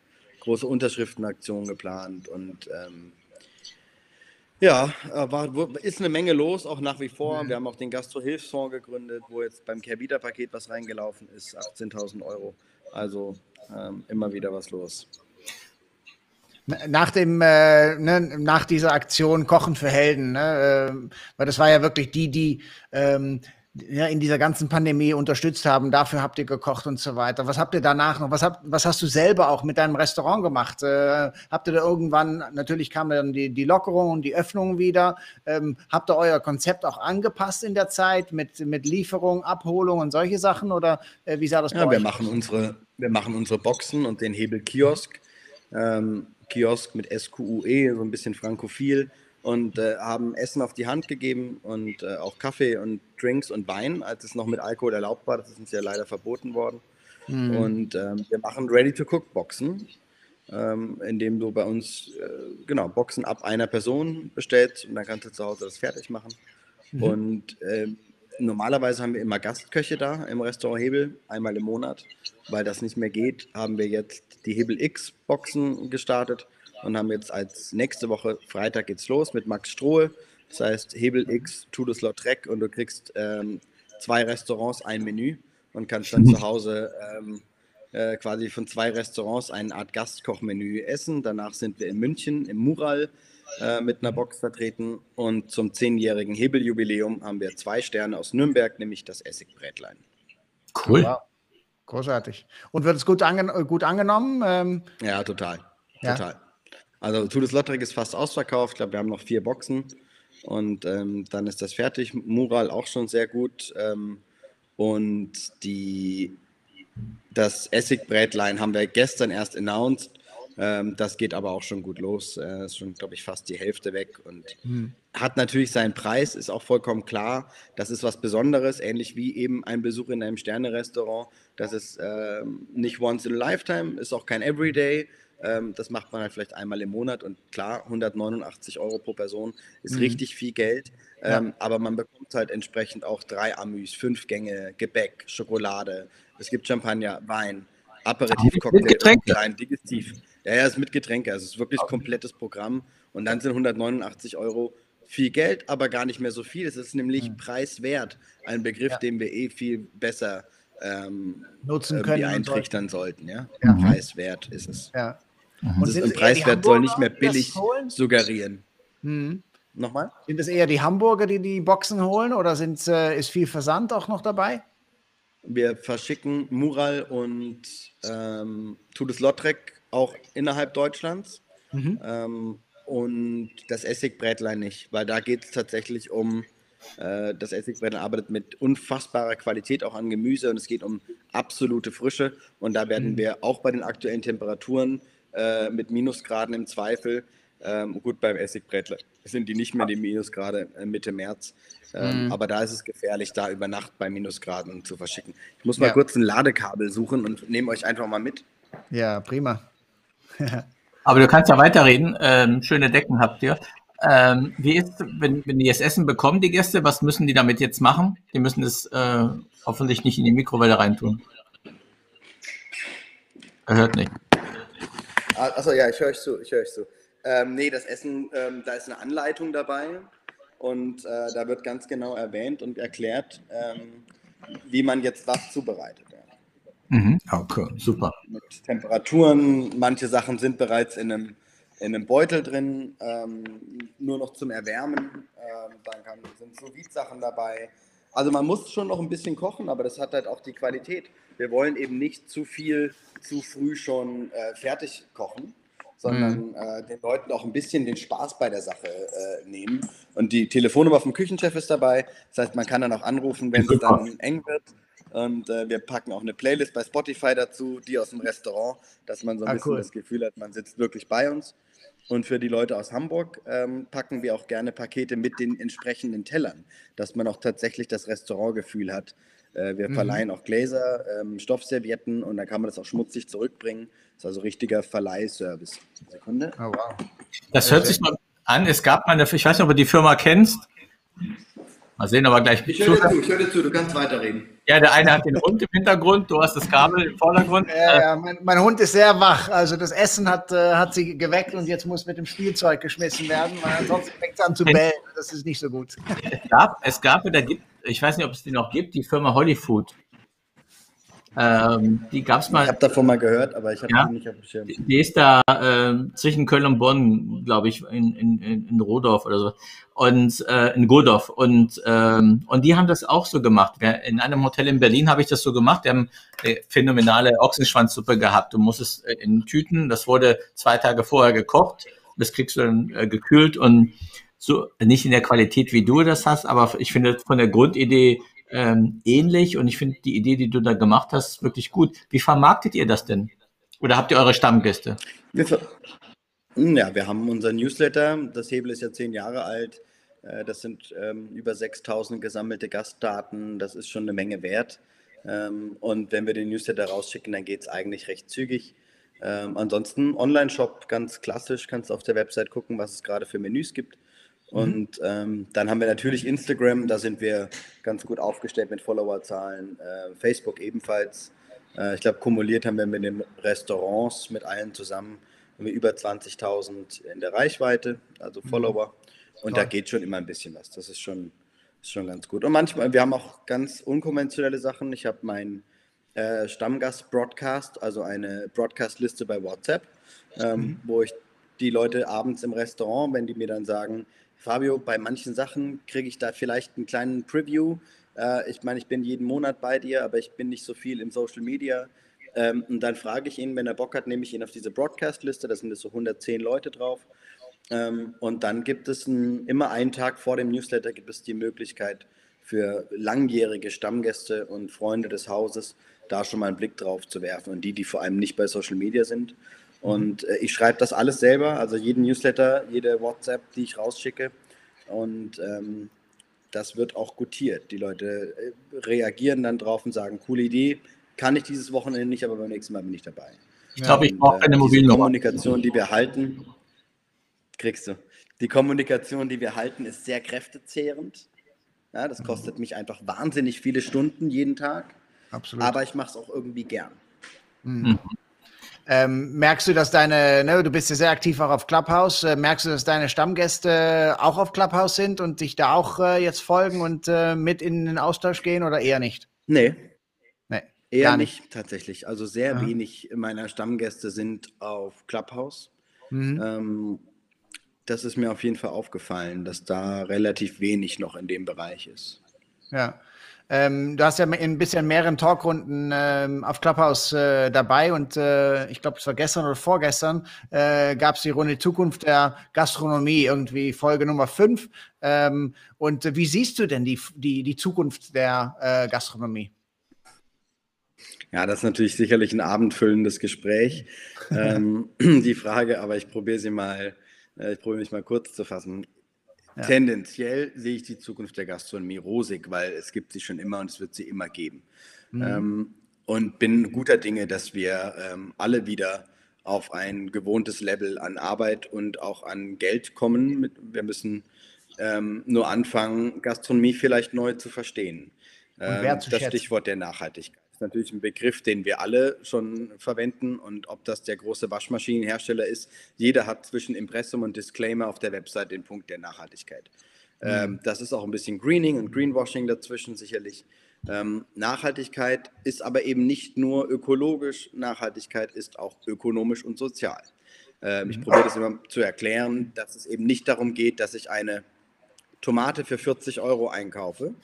große Unterschriftenaktion geplant und ähm, ja, äh, war, ist eine Menge los, auch nach wie vor. Mhm. Wir haben auch den Gastro-Hilfsfonds gegründet, wo jetzt beim Care-Paket was reingelaufen ist, 18.000 Euro. Also ähm, immer wieder was los. Nach dem, äh, ne, nach dieser Aktion Kochen für Helden, ne, äh, weil das war ja wirklich die, die ähm, ja, in dieser ganzen Pandemie unterstützt haben. Dafür habt ihr gekocht und so weiter. Was habt ihr danach noch? Was, habt, was hast du selber auch mit deinem Restaurant gemacht? Äh, habt ihr da irgendwann, natürlich kam dann die, die Lockerung und die Öffnung wieder. Ähm, habt ihr euer Konzept auch angepasst in der Zeit mit, mit Lieferung, Abholung und solche Sachen? Oder äh, wie sah das ja, bei euch? Wir machen, unsere, wir machen unsere Boxen und den Hebelkiosk. Ähm, Kiosk mit SQUE, so ein bisschen frankophil und äh, haben Essen auf die Hand gegeben und äh, auch Kaffee und Drinks und Wein, als es noch mit Alkohol erlaubt war. Das ist uns ja leider verboten worden. Mhm. Und ähm, wir machen Ready-to-Cook-Boxen, ähm, indem du bei uns äh, genau Boxen ab einer Person bestellst und dann kannst du zu Hause das fertig machen. Mhm. Und ähm, normalerweise haben wir immer Gastköche da im Restaurant Hebel, einmal im Monat. Weil das nicht mehr geht, haben wir jetzt die Hebel X-Boxen gestartet und haben jetzt als nächste Woche Freitag geht's los mit Max Strohe. Das heißt Hebel X, Lautrec und du kriegst ähm, zwei Restaurants, ein Menü und kannst dann zu Hause ähm, äh, quasi von zwei Restaurants eine Art Gastkochmenü essen. Danach sind wir in München im Mural äh, mit einer Box vertreten und zum zehnjährigen Hebeljubiläum haben wir zwei Sterne aus Nürnberg, nämlich das Essigbrätlein. Cool. Wow. Großartig. Und wird es gut, angen gut angenommen? Ähm, ja, total. Ja. Total. Also Todes Lotterig ist fast ausverkauft. Ich glaube, wir haben noch vier Boxen und ähm, dann ist das fertig. Mural auch schon sehr gut. Ähm, Und die, das Essigbrätlein haben wir gestern erst announced. Ähm, das geht aber auch schon gut los. Äh, ist schon, glaube ich, fast die Hälfte weg und hm. hat natürlich seinen Preis, ist auch vollkommen klar. Das ist was Besonderes, ähnlich wie eben ein Besuch in einem Sterne-Restaurant. Das ist ähm, nicht once in a lifetime, ist auch kein Everyday. Ähm, das macht man halt vielleicht einmal im Monat und klar, 189 Euro pro Person ist mhm. richtig viel Geld. Ähm, ja. Aber man bekommt halt entsprechend auch drei Amüs, fünf Gänge, Gebäck, Schokolade. Es gibt Champagner, Wein, Aperitif, Cocktail, klein, Digestiv. Ja, ja, ist mit Getränke. Also es ist wirklich okay. komplettes Programm. Und dann sind 189 Euro viel Geld, aber gar nicht mehr so viel. Es ist nämlich mhm. preiswert. Ein Begriff, ja. den wir eh viel besser ähm, nutzen können. eintrichtern sollten. Ja? ja? Preiswert ist es. Ja. Mhm. Und das Preiswert soll nicht mehr billig suggerieren. Mhm. Nochmal? Sind es eher die Hamburger, die die Boxen holen oder sind, äh, ist viel Versand auch noch dabei? Wir verschicken Mural und ähm, Todes Lautrec auch innerhalb Deutschlands. Mhm. Ähm, und das Essigbrätlein nicht, weil da geht es tatsächlich um, äh, das Essigbrätlein arbeitet mit unfassbarer Qualität auch an Gemüse und es geht um absolute Frische. Und da werden mhm. wir auch bei den aktuellen Temperaturen äh, mit Minusgraden im Zweifel, ähm, gut beim Essigbrätlein sind die nicht mehr die Minusgrade äh, Mitte März. Ähm, mhm. Aber da ist es gefährlich, da über Nacht bei Minusgraden zu verschicken. Ich muss mal ja. kurz ein Ladekabel suchen und nehme euch einfach mal mit. Ja, prima. *laughs* Aber du kannst ja weiterreden. Ähm, schöne Decken habt ihr. Ähm, wie ist, wenn, wenn die jetzt Essen bekommen, die Gäste, was müssen die damit jetzt machen? Die müssen es äh, hoffentlich nicht in die Mikrowelle reintun. Er hört nicht. Achso, ja, ich höre euch zu, ich höre euch zu. Ähm, nee, das Essen, ähm, da ist eine Anleitung dabei und äh, da wird ganz genau erwähnt und erklärt, ähm, wie man jetzt was zubereitet. Mhm. Okay, super. Mit Temperaturen, manche Sachen sind bereits in einem, in einem Beutel drin, ähm, nur noch zum Erwärmen. Ähm, dann kann, sind Sous-Vide-Sachen dabei. Also man muss schon noch ein bisschen kochen, aber das hat halt auch die Qualität. Wir wollen eben nicht zu viel zu früh schon äh, fertig kochen, sondern mhm. äh, den Leuten auch ein bisschen den Spaß bei der Sache äh, nehmen. Und die Telefonnummer vom Küchenchef ist dabei. Das heißt, man kann dann auch anrufen, wenn es dann eng wird. Und äh, wir packen auch eine Playlist bei Spotify dazu, die aus dem Restaurant, dass man so ein ah, bisschen cool. das Gefühl hat, man sitzt wirklich bei uns. Und für die Leute aus Hamburg ähm, packen wir auch gerne Pakete mit den entsprechenden Tellern, dass man auch tatsächlich das Restaurantgefühl hat. Äh, wir mhm. verleihen auch Gläser, ähm, Stoffservietten und dann kann man das auch schmutzig zurückbringen. Das ist also richtiger Verleihservice. Sekunde. Oh, wow. Das hört sich mal an. Es gab mal eine, ich weiß nicht, ob du die Firma kennst. Mal sehen, aber gleich. Ich höre zu, ich höre zu, du kannst weiterreden. Ja, der eine hat den Hund im Hintergrund, du hast das Kabel im Vordergrund. Ja, ja mein, mein, Hund ist sehr wach. Also das Essen hat, äh, hat sie geweckt und jetzt muss mit dem Spielzeug geschmissen werden, weil ansonsten fängt es an zu bellen. Das ist nicht so gut. Es gab, es gab, da gibt, ich weiß nicht, ob es die noch gibt, die Firma Hollyfood. Ähm, die gab es mal. Ich habe davon mal gehört, aber ich habe ja, die nicht auf dem Schirm. Die ist da äh, zwischen Köln und Bonn, glaube ich, in, in, in Rodorf oder so. Und äh, in Godorf. Und, ähm, und die haben das auch so gemacht. In einem Hotel in Berlin habe ich das so gemacht. Die haben eine phänomenale Ochsenschwanzsuppe gehabt. Du musst es äh, in Tüten, das wurde zwei Tage vorher gekocht. Das kriegst du dann äh, gekühlt und so nicht in der Qualität, wie du das hast, aber ich finde von der Grundidee ähm, ähnlich und ich finde die Idee, die du da gemacht hast, wirklich gut. Wie vermarktet ihr das denn? Oder habt ihr eure Stammgäste? Hm, ja, wir haben unser Newsletter. Das Hebel ist ja zehn Jahre alt. Äh, das sind ähm, über 6000 gesammelte Gastdaten. Das ist schon eine Menge wert. Ähm, und wenn wir den Newsletter rausschicken, dann geht es eigentlich recht zügig. Ähm, ansonsten Online-Shop ganz klassisch. Kannst auf der Website gucken, was es gerade für Menüs gibt. Mhm. Und ähm, dann haben wir natürlich Instagram, da sind wir ganz gut aufgestellt mit Followerzahlen. Äh, Facebook ebenfalls. Äh, ich glaube, kumuliert haben wir mit den Restaurants, mit allen zusammen, haben wir über 20.000 in der Reichweite, also mhm. Follower. Und Toll. da geht schon immer ein bisschen was. Das ist schon, ist schon ganz gut. Und manchmal, wir haben auch ganz unkonventionelle Sachen. Ich habe meinen äh, Stammgast-Broadcast, also eine Broadcast-Liste bei WhatsApp, ähm, mhm. wo ich die Leute abends im Restaurant, wenn die mir dann sagen, Fabio, bei manchen Sachen kriege ich da vielleicht einen kleinen Preview. Äh, ich meine, ich bin jeden Monat bei dir, aber ich bin nicht so viel im Social Media. Ähm, und dann frage ich ihn, wenn er Bock hat, nehme ich ihn auf diese Broadcast-Liste. Da sind so 110 Leute drauf. Ähm, und dann gibt es ein, immer einen Tag vor dem Newsletter gibt es die Möglichkeit für langjährige Stammgäste und Freunde des Hauses, da schon mal einen Blick drauf zu werfen und die, die vor allem nicht bei Social Media sind. Und äh, ich schreibe das alles selber, also jeden Newsletter, jede WhatsApp, die ich rausschicke. Und ähm, das wird auch gutiert. Die Leute äh, reagieren dann drauf und sagen, coole Idee, kann ich dieses Wochenende nicht, aber beim nächsten Mal bin ich dabei. Ich glaube, ich brauche eine Mobilnummer. Die Kommunikation, die wir halten, kriegst du. Die Kommunikation, die wir halten, ist sehr kräftezehrend. Ja, das kostet mich einfach wahnsinnig viele Stunden jeden Tag. Absolut. Aber ich mache es auch irgendwie gern. Mhm. Ähm, merkst du, dass deine, ne, du bist ja sehr aktiv auch auf Clubhouse, äh, merkst du, dass deine Stammgäste auch auf Clubhouse sind und dich da auch äh, jetzt folgen und äh, mit in den Austausch gehen oder eher nicht? Nee. Nee. Eher nicht. nicht. tatsächlich. Also sehr ja. wenig meiner Stammgäste sind auf Clubhouse. Mhm. Ähm, das ist mir auf jeden Fall aufgefallen, dass da relativ wenig noch in dem Bereich ist. Ja. Ähm, du hast ja ein bisschen mehreren Talkrunden ähm, auf Clubhouse äh, dabei und äh, ich glaube, es war gestern oder vorgestern, äh, gab es die Runde Zukunft der Gastronomie, irgendwie Folge Nummer 5. Ähm, und wie siehst du denn die, die, die Zukunft der äh, Gastronomie? Ja, das ist natürlich sicherlich ein abendfüllendes Gespräch, *laughs* ähm, *clears throat* die Frage, aber ich probiere sie mal, äh, ich probiere mich mal kurz zu fassen. Ja. Tendenziell sehe ich die Zukunft der Gastronomie rosig, weil es gibt sie schon immer und es wird sie immer geben. Mhm. Ähm, und bin guter Dinge, dass wir ähm, alle wieder auf ein gewohntes Level an Arbeit und auch an Geld kommen. Wir müssen ähm, nur anfangen, Gastronomie vielleicht neu zu verstehen. Ähm, das schätzen. Stichwort der Nachhaltigkeit ist natürlich ein Begriff, den wir alle schon verwenden. Und ob das der große Waschmaschinenhersteller ist, jeder hat zwischen Impressum und Disclaimer auf der Website den Punkt der Nachhaltigkeit. Mhm. Ähm, das ist auch ein bisschen Greening und Greenwashing dazwischen sicherlich. Ähm, Nachhaltigkeit ist aber eben nicht nur ökologisch, Nachhaltigkeit ist auch ökonomisch und sozial. Ähm, ich mhm. probiere das immer zu erklären, dass es eben nicht darum geht, dass ich eine Tomate für 40 Euro einkaufe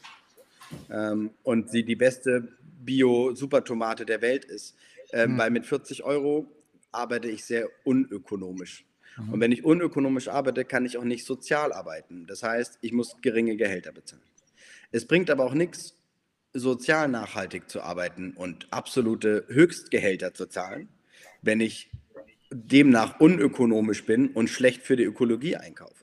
ähm, und sie die beste Bio-Supertomate der Welt ist. Ähm, mhm. Weil mit 40 Euro arbeite ich sehr unökonomisch. Mhm. Und wenn ich unökonomisch arbeite, kann ich auch nicht sozial arbeiten. Das heißt, ich muss geringe Gehälter bezahlen. Es bringt aber auch nichts, sozial nachhaltig zu arbeiten und absolute Höchstgehälter zu zahlen, wenn ich demnach unökonomisch bin und schlecht für die Ökologie einkaufe.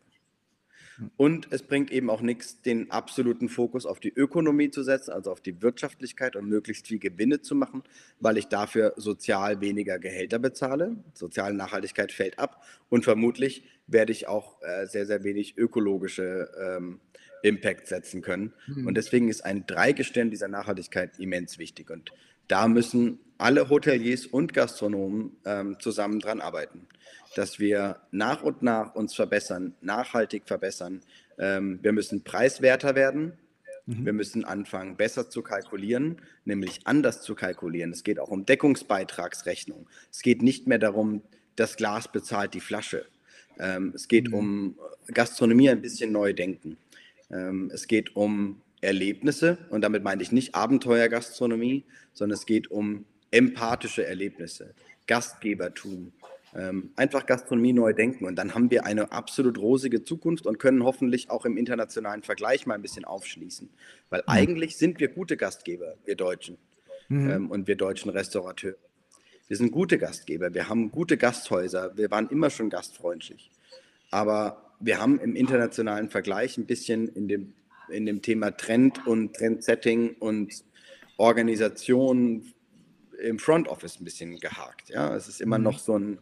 Und es bringt eben auch nichts, den absoluten Fokus auf die Ökonomie zu setzen, also auf die Wirtschaftlichkeit und möglichst viel Gewinne zu machen, weil ich dafür sozial weniger Gehälter bezahle. Soziale Nachhaltigkeit fällt ab und vermutlich werde ich auch äh, sehr, sehr wenig ökologische ähm, Impact setzen können. Mhm. Und deswegen ist ein Dreigestirn dieser Nachhaltigkeit immens wichtig. Und da müssen alle Hoteliers und Gastronomen ähm, zusammen dran arbeiten dass wir nach und nach uns verbessern, nachhaltig verbessern. Ähm, wir müssen preiswerter werden. Mhm. Wir müssen anfangen, besser zu kalkulieren, nämlich anders zu kalkulieren. Es geht auch um Deckungsbeitragsrechnung. Es geht nicht mehr darum, das Glas bezahlt die Flasche. Ähm, es geht mhm. um Gastronomie ein bisschen neu denken. Ähm, es geht um Erlebnisse und damit meine ich nicht Abenteuergastronomie, sondern es geht um empathische Erlebnisse, Gastgebertum, ähm, einfach Gastronomie neu denken und dann haben wir eine absolut rosige Zukunft und können hoffentlich auch im internationalen Vergleich mal ein bisschen aufschließen. Weil mhm. eigentlich sind wir gute Gastgeber, wir Deutschen mhm. ähm, und wir deutschen Restaurateure. Wir sind gute Gastgeber, wir haben gute Gasthäuser, wir waren immer schon gastfreundlich. Aber wir haben im internationalen Vergleich ein bisschen in dem, in dem Thema Trend und Trendsetting und Organisation im Front Office ein bisschen gehakt. Ja, es ist immer mhm. noch so ein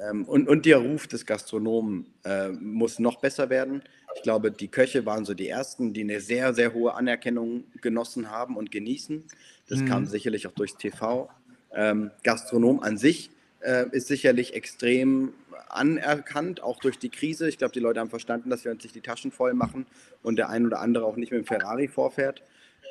ähm, und, und der Ruf des Gastronomen äh, muss noch besser werden. Ich glaube, die Köche waren so die ersten, die eine sehr, sehr hohe Anerkennung genossen haben und genießen. Das mhm. kam sicherlich auch durchs TV. Ähm, Gastronom an sich äh, ist sicherlich extrem anerkannt, auch durch die Krise. Ich glaube, die Leute haben verstanden, dass wir uns nicht die Taschen voll machen und der ein oder andere auch nicht mit dem Ferrari vorfährt.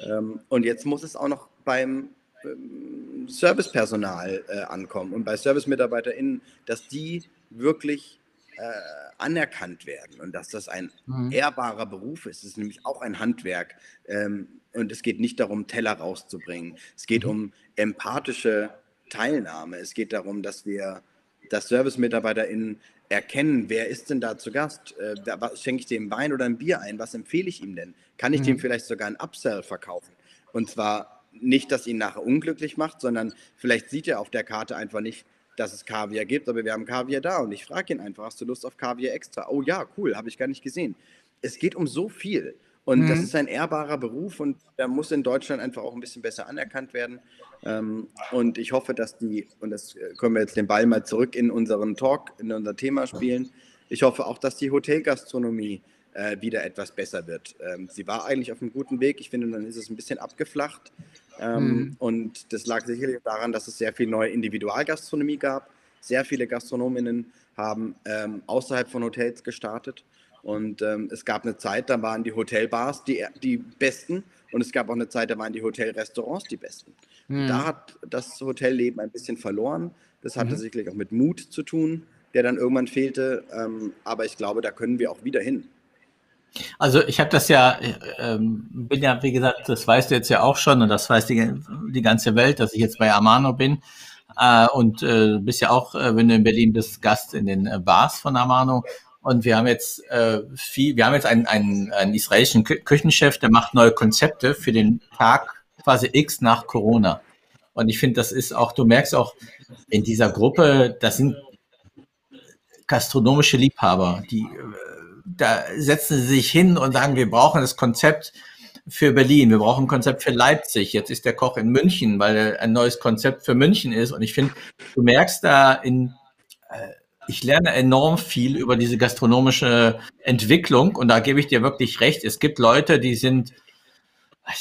Ähm, und jetzt muss es auch noch beim ähm, Servicepersonal äh, ankommen und bei ServicemitarbeiterInnen, dass die wirklich äh, anerkannt werden und dass das ein mhm. ehrbarer Beruf ist. Es ist nämlich auch ein Handwerk ähm, und es geht nicht darum, Teller rauszubringen. Es geht mhm. um empathische Teilnahme. Es geht darum, dass wir dass ServicemitarbeiterInnen erkennen, wer ist denn da zu Gast? Äh, was, schenke ich dem Wein oder ein Bier ein? Was empfehle ich ihm denn? Kann ich mhm. dem vielleicht sogar ein Upsell verkaufen? Und zwar nicht, dass ihn nachher unglücklich macht, sondern vielleicht sieht er auf der Karte einfach nicht, dass es Kaviar gibt, aber wir haben Kaviar da und ich frage ihn einfach, hast du Lust auf Kaviar extra? Oh ja, cool, habe ich gar nicht gesehen. Es geht um so viel und mhm. das ist ein ehrbarer Beruf und der muss in Deutschland einfach auch ein bisschen besser anerkannt werden. Ähm, und ich hoffe, dass die, und das äh, können wir jetzt den Ball mal zurück in unseren Talk, in unser Thema spielen. Ich hoffe auch, dass die Hotelgastronomie äh, wieder etwas besser wird. Ähm, sie war eigentlich auf einem guten Weg. Ich finde, dann ist es ein bisschen abgeflacht. Ähm, mhm. Und das lag sicherlich daran, dass es sehr viel neue Individualgastronomie gab. Sehr viele Gastronominnen haben außerhalb von Hotels gestartet. Und ähm, es gab eine Zeit, da waren die Hotelbars die, die besten. Und es gab auch eine Zeit, da waren die Hotelrestaurants die besten. Mhm. Da hat das Hotelleben ein bisschen verloren. Das hatte mhm. sicherlich auch mit Mut zu tun, der dann irgendwann fehlte. Ähm, aber ich glaube, da können wir auch wieder hin. Also ich habe das ja, ähm, bin ja, wie gesagt, das weißt du jetzt ja auch schon und das weiß die, die ganze Welt, dass ich jetzt bei Amano bin. Äh, und äh, bist ja auch, äh, wenn du in Berlin bist, Gast in den äh, Bars von Amano. Und wir haben jetzt äh, viel, wir haben jetzt einen, einen, einen israelischen Kü Küchenchef, der macht neue Konzepte für den Tag quasi X nach Corona. Und ich finde, das ist auch, du merkst auch in dieser Gruppe, das sind gastronomische Liebhaber, die äh, da setzen sie sich hin und sagen, wir brauchen das Konzept für Berlin, wir brauchen ein Konzept für Leipzig. Jetzt ist der Koch in München, weil ein neues Konzept für München ist. Und ich finde, du merkst da in, ich lerne enorm viel über diese gastronomische Entwicklung und da gebe ich dir wirklich recht. Es gibt Leute, die sind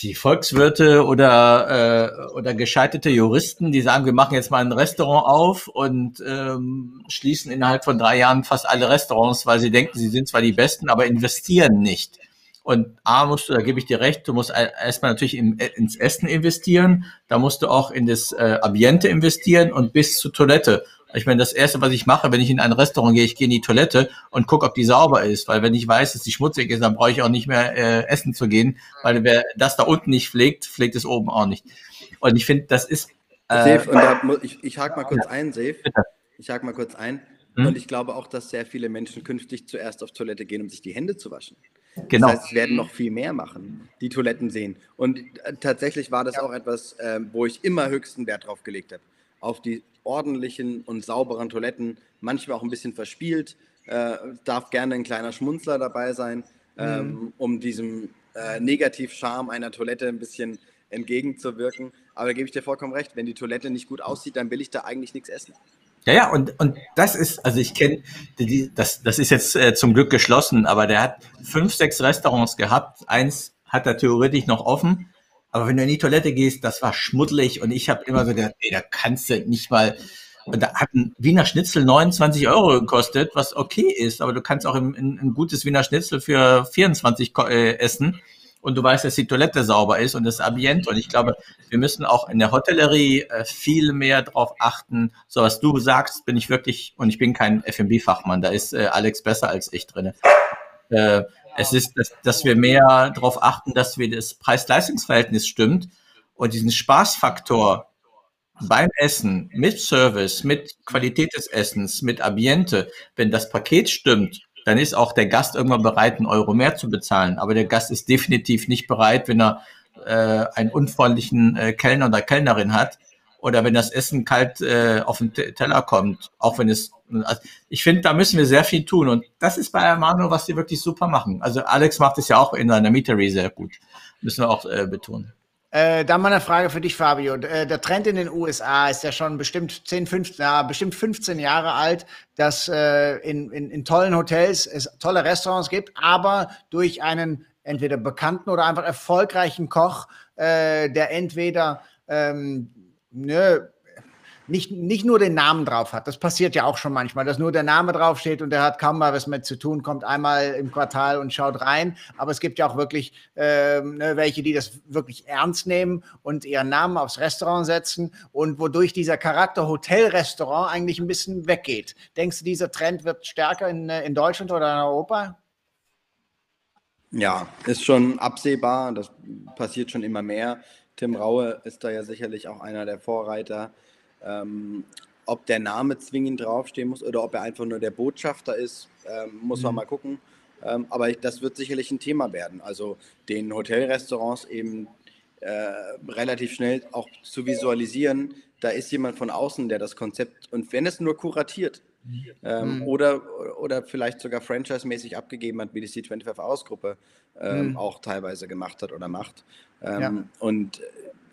die Volkswirte oder, äh, oder gescheiterte Juristen, die sagen, wir machen jetzt mal ein Restaurant auf und ähm, schließen innerhalb von drei Jahren fast alle Restaurants, weil sie denken, sie sind zwar die Besten, aber investieren nicht. Und A musst du, da gebe ich dir recht, du musst erstmal natürlich in, ins Essen investieren, da musst du auch in das äh, Ambiente investieren und bis zur Toilette. Ich meine, das Erste, was ich mache, wenn ich in ein Restaurant gehe, ich gehe in die Toilette und gucke, ob die sauber ist. Weil wenn ich weiß, dass die schmutzig ist, dann brauche ich auch nicht mehr äh, essen zu gehen. Weil wer das da unten nicht pflegt, pflegt es oben auch nicht. Und ich finde, das ist... Äh, Safe, und da ich, ich hake mal kurz ja. ein, Safe. Bitte. Ich hake mal kurz ein. Hm? Und ich glaube auch, dass sehr viele Menschen künftig zuerst auf Toilette gehen, um sich die Hände zu waschen. Genau. Das heißt, sie werden noch viel mehr machen, die Toiletten sehen. Und äh, tatsächlich war das ja. auch etwas, äh, wo ich immer höchsten Wert drauf gelegt habe. Auf die ordentlichen und sauberen Toiletten, manchmal auch ein bisschen verspielt. Äh, darf gerne ein kleiner Schmunzler dabei sein, ähm, mhm. um diesem äh, Negativcharme einer Toilette ein bisschen entgegenzuwirken. Aber da gebe ich dir vollkommen recht, wenn die Toilette nicht gut aussieht, dann will ich da eigentlich nichts essen. Ja, ja, und, und das ist, also ich kenne, das, das ist jetzt äh, zum Glück geschlossen, aber der hat fünf, sechs Restaurants gehabt. Eins hat er theoretisch noch offen aber wenn du in die Toilette gehst, das war schmuddelig und ich habe immer so gedacht, ey, da kannst du nicht mal. Und da hat ein Wiener Schnitzel 29 Euro gekostet, was okay ist, aber du kannst auch ein, ein gutes Wiener Schnitzel für 24 äh, essen und du weißt, dass die Toilette sauber ist und das Ambiente. Und ich glaube, wir müssen auch in der Hotellerie äh, viel mehr darauf achten. So was du sagst, bin ich wirklich, und ich bin kein F&B-Fachmann, da ist äh, Alex besser als ich drin. Äh, es ist, dass, dass wir mehr darauf achten, dass wir das Preis-Leistungs-Verhältnis stimmt und diesen Spaßfaktor beim Essen mit Service, mit Qualität des Essens, mit Ambiente, wenn das Paket stimmt, dann ist auch der Gast irgendwann bereit, einen Euro mehr zu bezahlen. Aber der Gast ist definitiv nicht bereit, wenn er äh, einen unfreundlichen äh, Kellner oder Kellnerin hat, oder wenn das Essen kalt äh, auf den Teller kommt, auch wenn es, also ich finde, da müssen wir sehr viel tun und das ist bei Amano, was die wirklich super machen. Also Alex macht es ja auch in seiner Meetery sehr gut, müssen wir auch äh, betonen. Äh, dann mal eine Frage für dich, Fabio. Äh, der Trend in den USA ist ja schon bestimmt 10, 15, ja, bestimmt 15 Jahre alt, dass äh, in, in, in tollen Hotels es tolle Restaurants gibt, aber durch einen entweder bekannten oder einfach erfolgreichen Koch, äh, der entweder ähm, ne, nicht, nicht nur den Namen drauf hat. Das passiert ja auch schon manchmal, dass nur der Name draufsteht und der hat kaum mal was mit zu tun, kommt einmal im Quartal und schaut rein. Aber es gibt ja auch wirklich ne, welche, die das wirklich ernst nehmen und ihren Namen aufs Restaurant setzen und wodurch dieser Charakter Hotel-Restaurant eigentlich ein bisschen weggeht. Denkst du, dieser Trend wird stärker in, äh, in Deutschland oder in Europa? Ja, ist schon absehbar. Das passiert schon immer mehr. Tim Raue ist da ja sicherlich auch einer der Vorreiter. Ähm, ob der Name zwingend draufstehen muss oder ob er einfach nur der Botschafter ist, ähm, muss mhm. man mal gucken. Ähm, aber das wird sicherlich ein Thema werden. Also den Hotelrestaurants eben äh, relativ schnell auch zu visualisieren, da ist jemand von außen, der das Konzept, und wenn es nur kuratiert, ähm, mhm. oder, oder vielleicht sogar franchise-mäßig abgegeben hat, wie die C25 Ausgruppe ähm, mhm. auch teilweise gemacht hat oder macht. Ähm, ja. Und äh,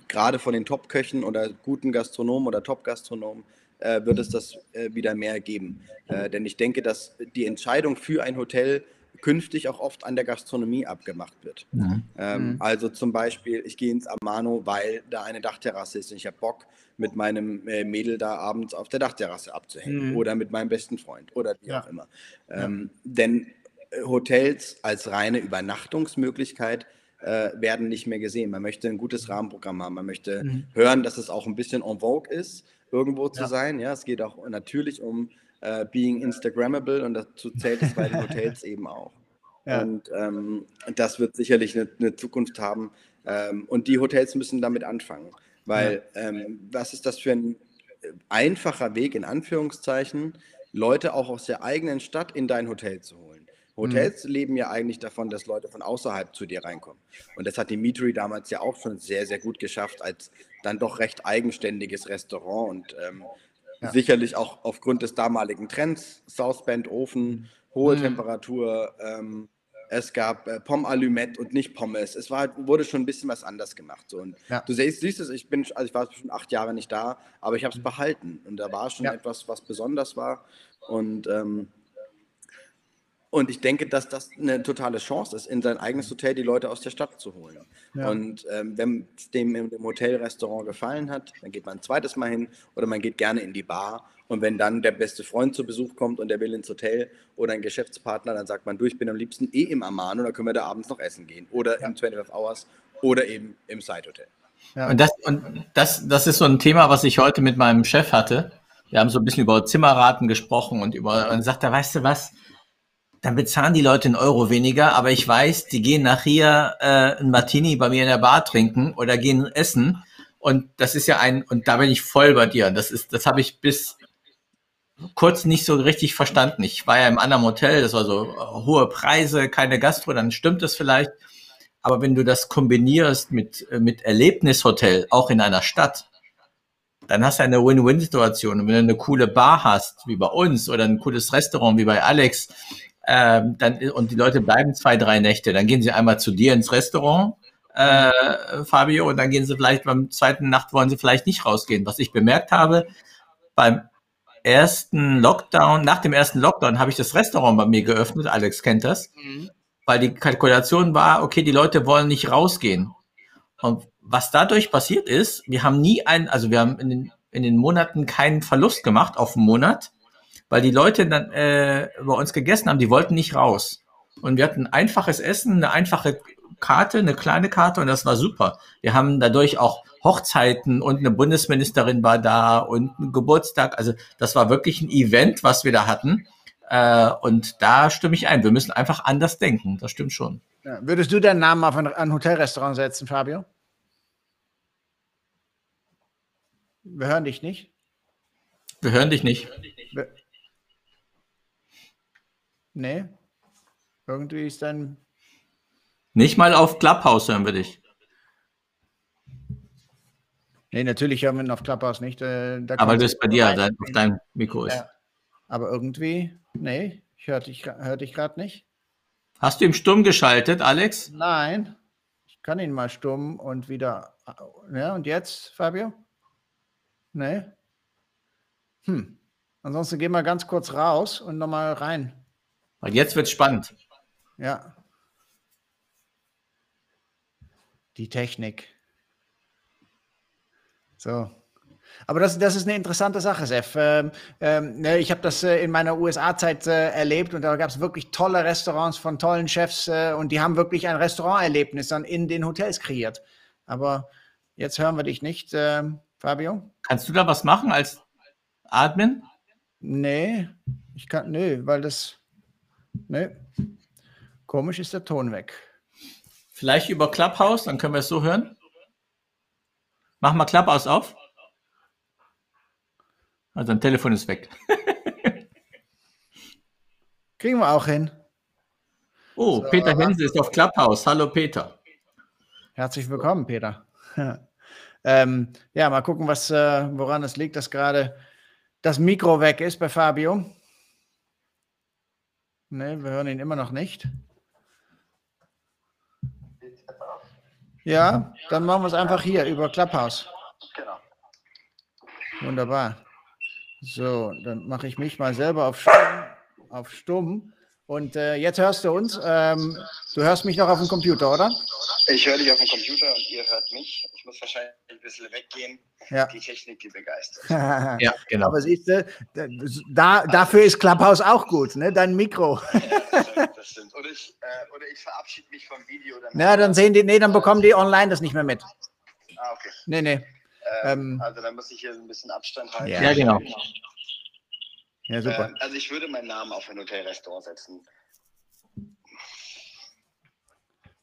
gerade von den Top-Köchen oder guten Gastronomen oder Top-Gastronomen äh, wird es das äh, wieder mehr geben. Äh, denn ich denke, dass die Entscheidung für ein Hotel künftig auch oft an der Gastronomie abgemacht wird. Mhm. Ähm, mhm. Also zum Beispiel, ich gehe ins Amano, weil da eine Dachterrasse ist und ich habe Bock, mit meinem äh, Mädel da abends auf der Dachterrasse abzuhängen mhm. oder mit meinem besten Freund oder wie ja. auch immer. Ähm, ja. Denn äh, Hotels als reine Übernachtungsmöglichkeit äh, werden nicht mehr gesehen. Man möchte ein gutes Rahmenprogramm haben. Man möchte mhm. hören, dass es auch ein bisschen en vogue ist, irgendwo zu ja. sein. Ja, es geht auch natürlich um äh, being Instagrammable und dazu zählt es bei den Hotels eben auch. *laughs* Ja. Und ähm, das wird sicherlich eine, eine Zukunft haben. Ähm, und die Hotels müssen damit anfangen. Weil ja. ähm, was ist das für ein äh, einfacher Weg, in Anführungszeichen, Leute auch aus der eigenen Stadt in dein Hotel zu holen? Hotels mhm. leben ja eigentlich davon, dass Leute von außerhalb zu dir reinkommen. Und das hat Dimitri damals ja auch schon sehr, sehr gut geschafft, als dann doch recht eigenständiges Restaurant und ähm, ja. sicherlich auch aufgrund des damaligen Trends, Southband Ofen, hohe mhm. Temperatur, ähm, es gab äh, Pomme Allumette und nicht Pommes. Es war, wurde schon ein bisschen was anders gemacht. So. Und ja. Du siehst, siehst es, ich bin, also ich war schon acht Jahre nicht da, aber ich habe es behalten. Und da war schon ja. etwas, was besonders war. Und ähm, und ich denke, dass das eine totale Chance ist, in sein eigenes Hotel die Leute aus der Stadt zu holen. Ja. Und ähm, wenn es dem im Hotelrestaurant gefallen hat, dann geht man ein zweites Mal hin oder man geht gerne in die Bar. Und wenn dann der beste Freund zu Besuch kommt und der will ins Hotel oder ein Geschäftspartner, dann sagt man, du, ich bin am liebsten eh im Amano, dann können wir da abends noch essen gehen. Oder ja. im 25 Hours oder eben im Side Hotel. Ja. Und, das, und das, das ist so ein Thema, was ich heute mit meinem Chef hatte. Wir haben so ein bisschen über Zimmerraten gesprochen und über, und sagt er, weißt du was, dann bezahlen die Leute einen Euro weniger, aber ich weiß, die gehen nachher äh, ein Martini bei mir in der Bar trinken oder gehen essen. Und das ist ja ein, und da bin ich voll bei dir. Das ist, das habe ich bis kurz nicht so richtig verstanden. Ich war ja im anderen Hotel, das war so äh, hohe Preise, keine Gastro, dann stimmt das vielleicht. Aber wenn du das kombinierst mit, äh, mit Erlebnishotel, auch in einer Stadt, dann hast du eine Win-Win-Situation. Und wenn du eine coole Bar hast, wie bei uns, oder ein cooles Restaurant, wie bei Alex, ähm, dann, und die Leute bleiben zwei, drei Nächte. Dann gehen sie einmal zu dir ins Restaurant, äh, Fabio, und dann gehen sie vielleicht beim zweiten Nacht wollen sie vielleicht nicht rausgehen. Was ich bemerkt habe, beim ersten Lockdown, nach dem ersten Lockdown habe ich das Restaurant bei mir geöffnet, Alex kennt das, mhm. weil die Kalkulation war, okay, die Leute wollen nicht rausgehen. Und was dadurch passiert ist, wir haben nie einen, also wir haben in den, in den Monaten keinen Verlust gemacht auf einen Monat, weil die Leute dann äh, bei uns gegessen haben, die wollten nicht raus. Und wir hatten einfaches Essen, eine einfache Karte, eine kleine Karte und das war super. Wir haben dadurch auch Hochzeiten und eine Bundesministerin war da und ein Geburtstag. Also das war wirklich ein Event, was wir da hatten. Äh, und da stimme ich ein. Wir müssen einfach anders denken. Das stimmt schon. Ja. Würdest du deinen Namen auf ein, ein Hotelrestaurant setzen, Fabio? Wir hören dich nicht. Wir hören dich nicht. Wir Nee. Irgendwie ist dann. Nicht mal auf Clubhouse hören wir dich. Nee, natürlich hören wir ihn auf Clubhouse nicht. Äh, aber das ist bei dir, dein, auf deinem Mikro ist. Ja. Aber irgendwie, nee, ich höre dich, hör dich gerade nicht. Hast du ihn stumm geschaltet, Alex? Nein. Ich kann ihn mal stumm und wieder. Ja, und jetzt, Fabio? Nee. Hm. Ansonsten gehen wir ganz kurz raus und nochmal rein. Und jetzt wird spannend. Ja. Die Technik. So. Aber das, das ist eine interessante Sache, Sef. Ähm, ähm, ne, ich habe das äh, in meiner USA-Zeit äh, erlebt und da gab es wirklich tolle Restaurants von tollen Chefs äh, und die haben wirklich ein Restauranterlebnis dann in den Hotels kreiert. Aber jetzt hören wir dich nicht, ähm, Fabio. Kannst du da was machen als Admin? Nee, ich kann, nee, weil das, Nee. Komisch ist der Ton weg. Vielleicht über Clubhouse, dann können wir es so hören. Mach mal Clubhouse auf. Also ein Telefon ist weg. *laughs* Kriegen wir auch hin. Oh, so, Peter Hense ist auf Clubhouse. Hallo Peter. Herzlich willkommen, Peter. *laughs* ähm, ja, mal gucken, was, äh, woran es liegt, dass gerade das Mikro weg ist bei Fabio. Ne, wir hören ihn immer noch nicht. Ja, dann machen wir es einfach hier über Clubhouse. Genau. Wunderbar. So, dann mache ich mich mal selber auf Stumm. Auf Stumm. Und äh, jetzt hörst du uns. Ähm, du hörst mich noch auf dem Computer, oder? Ich höre dich auf dem Computer und ihr hört mich. Ich muss wahrscheinlich ein bisschen weggehen. Ja. Die Technik, die begeistert. *laughs* ja, genau. Aber siehst du, da, dafür ist Clubhouse auch gut, ne? Dein Mikro. *laughs* ja, das stimmt. Oder ich, äh, oder ich verabschiede mich vom Video. Dann ja, dann sehen die, nee, dann bekommen die online das nicht mehr mit. Ah, okay. Nee, nee. Ähm, ähm, also dann muss ich hier ein bisschen Abstand halten. Ja, genau. Ja, super. Ähm, also ich würde meinen Namen auf ein Hotelrestaurant setzen.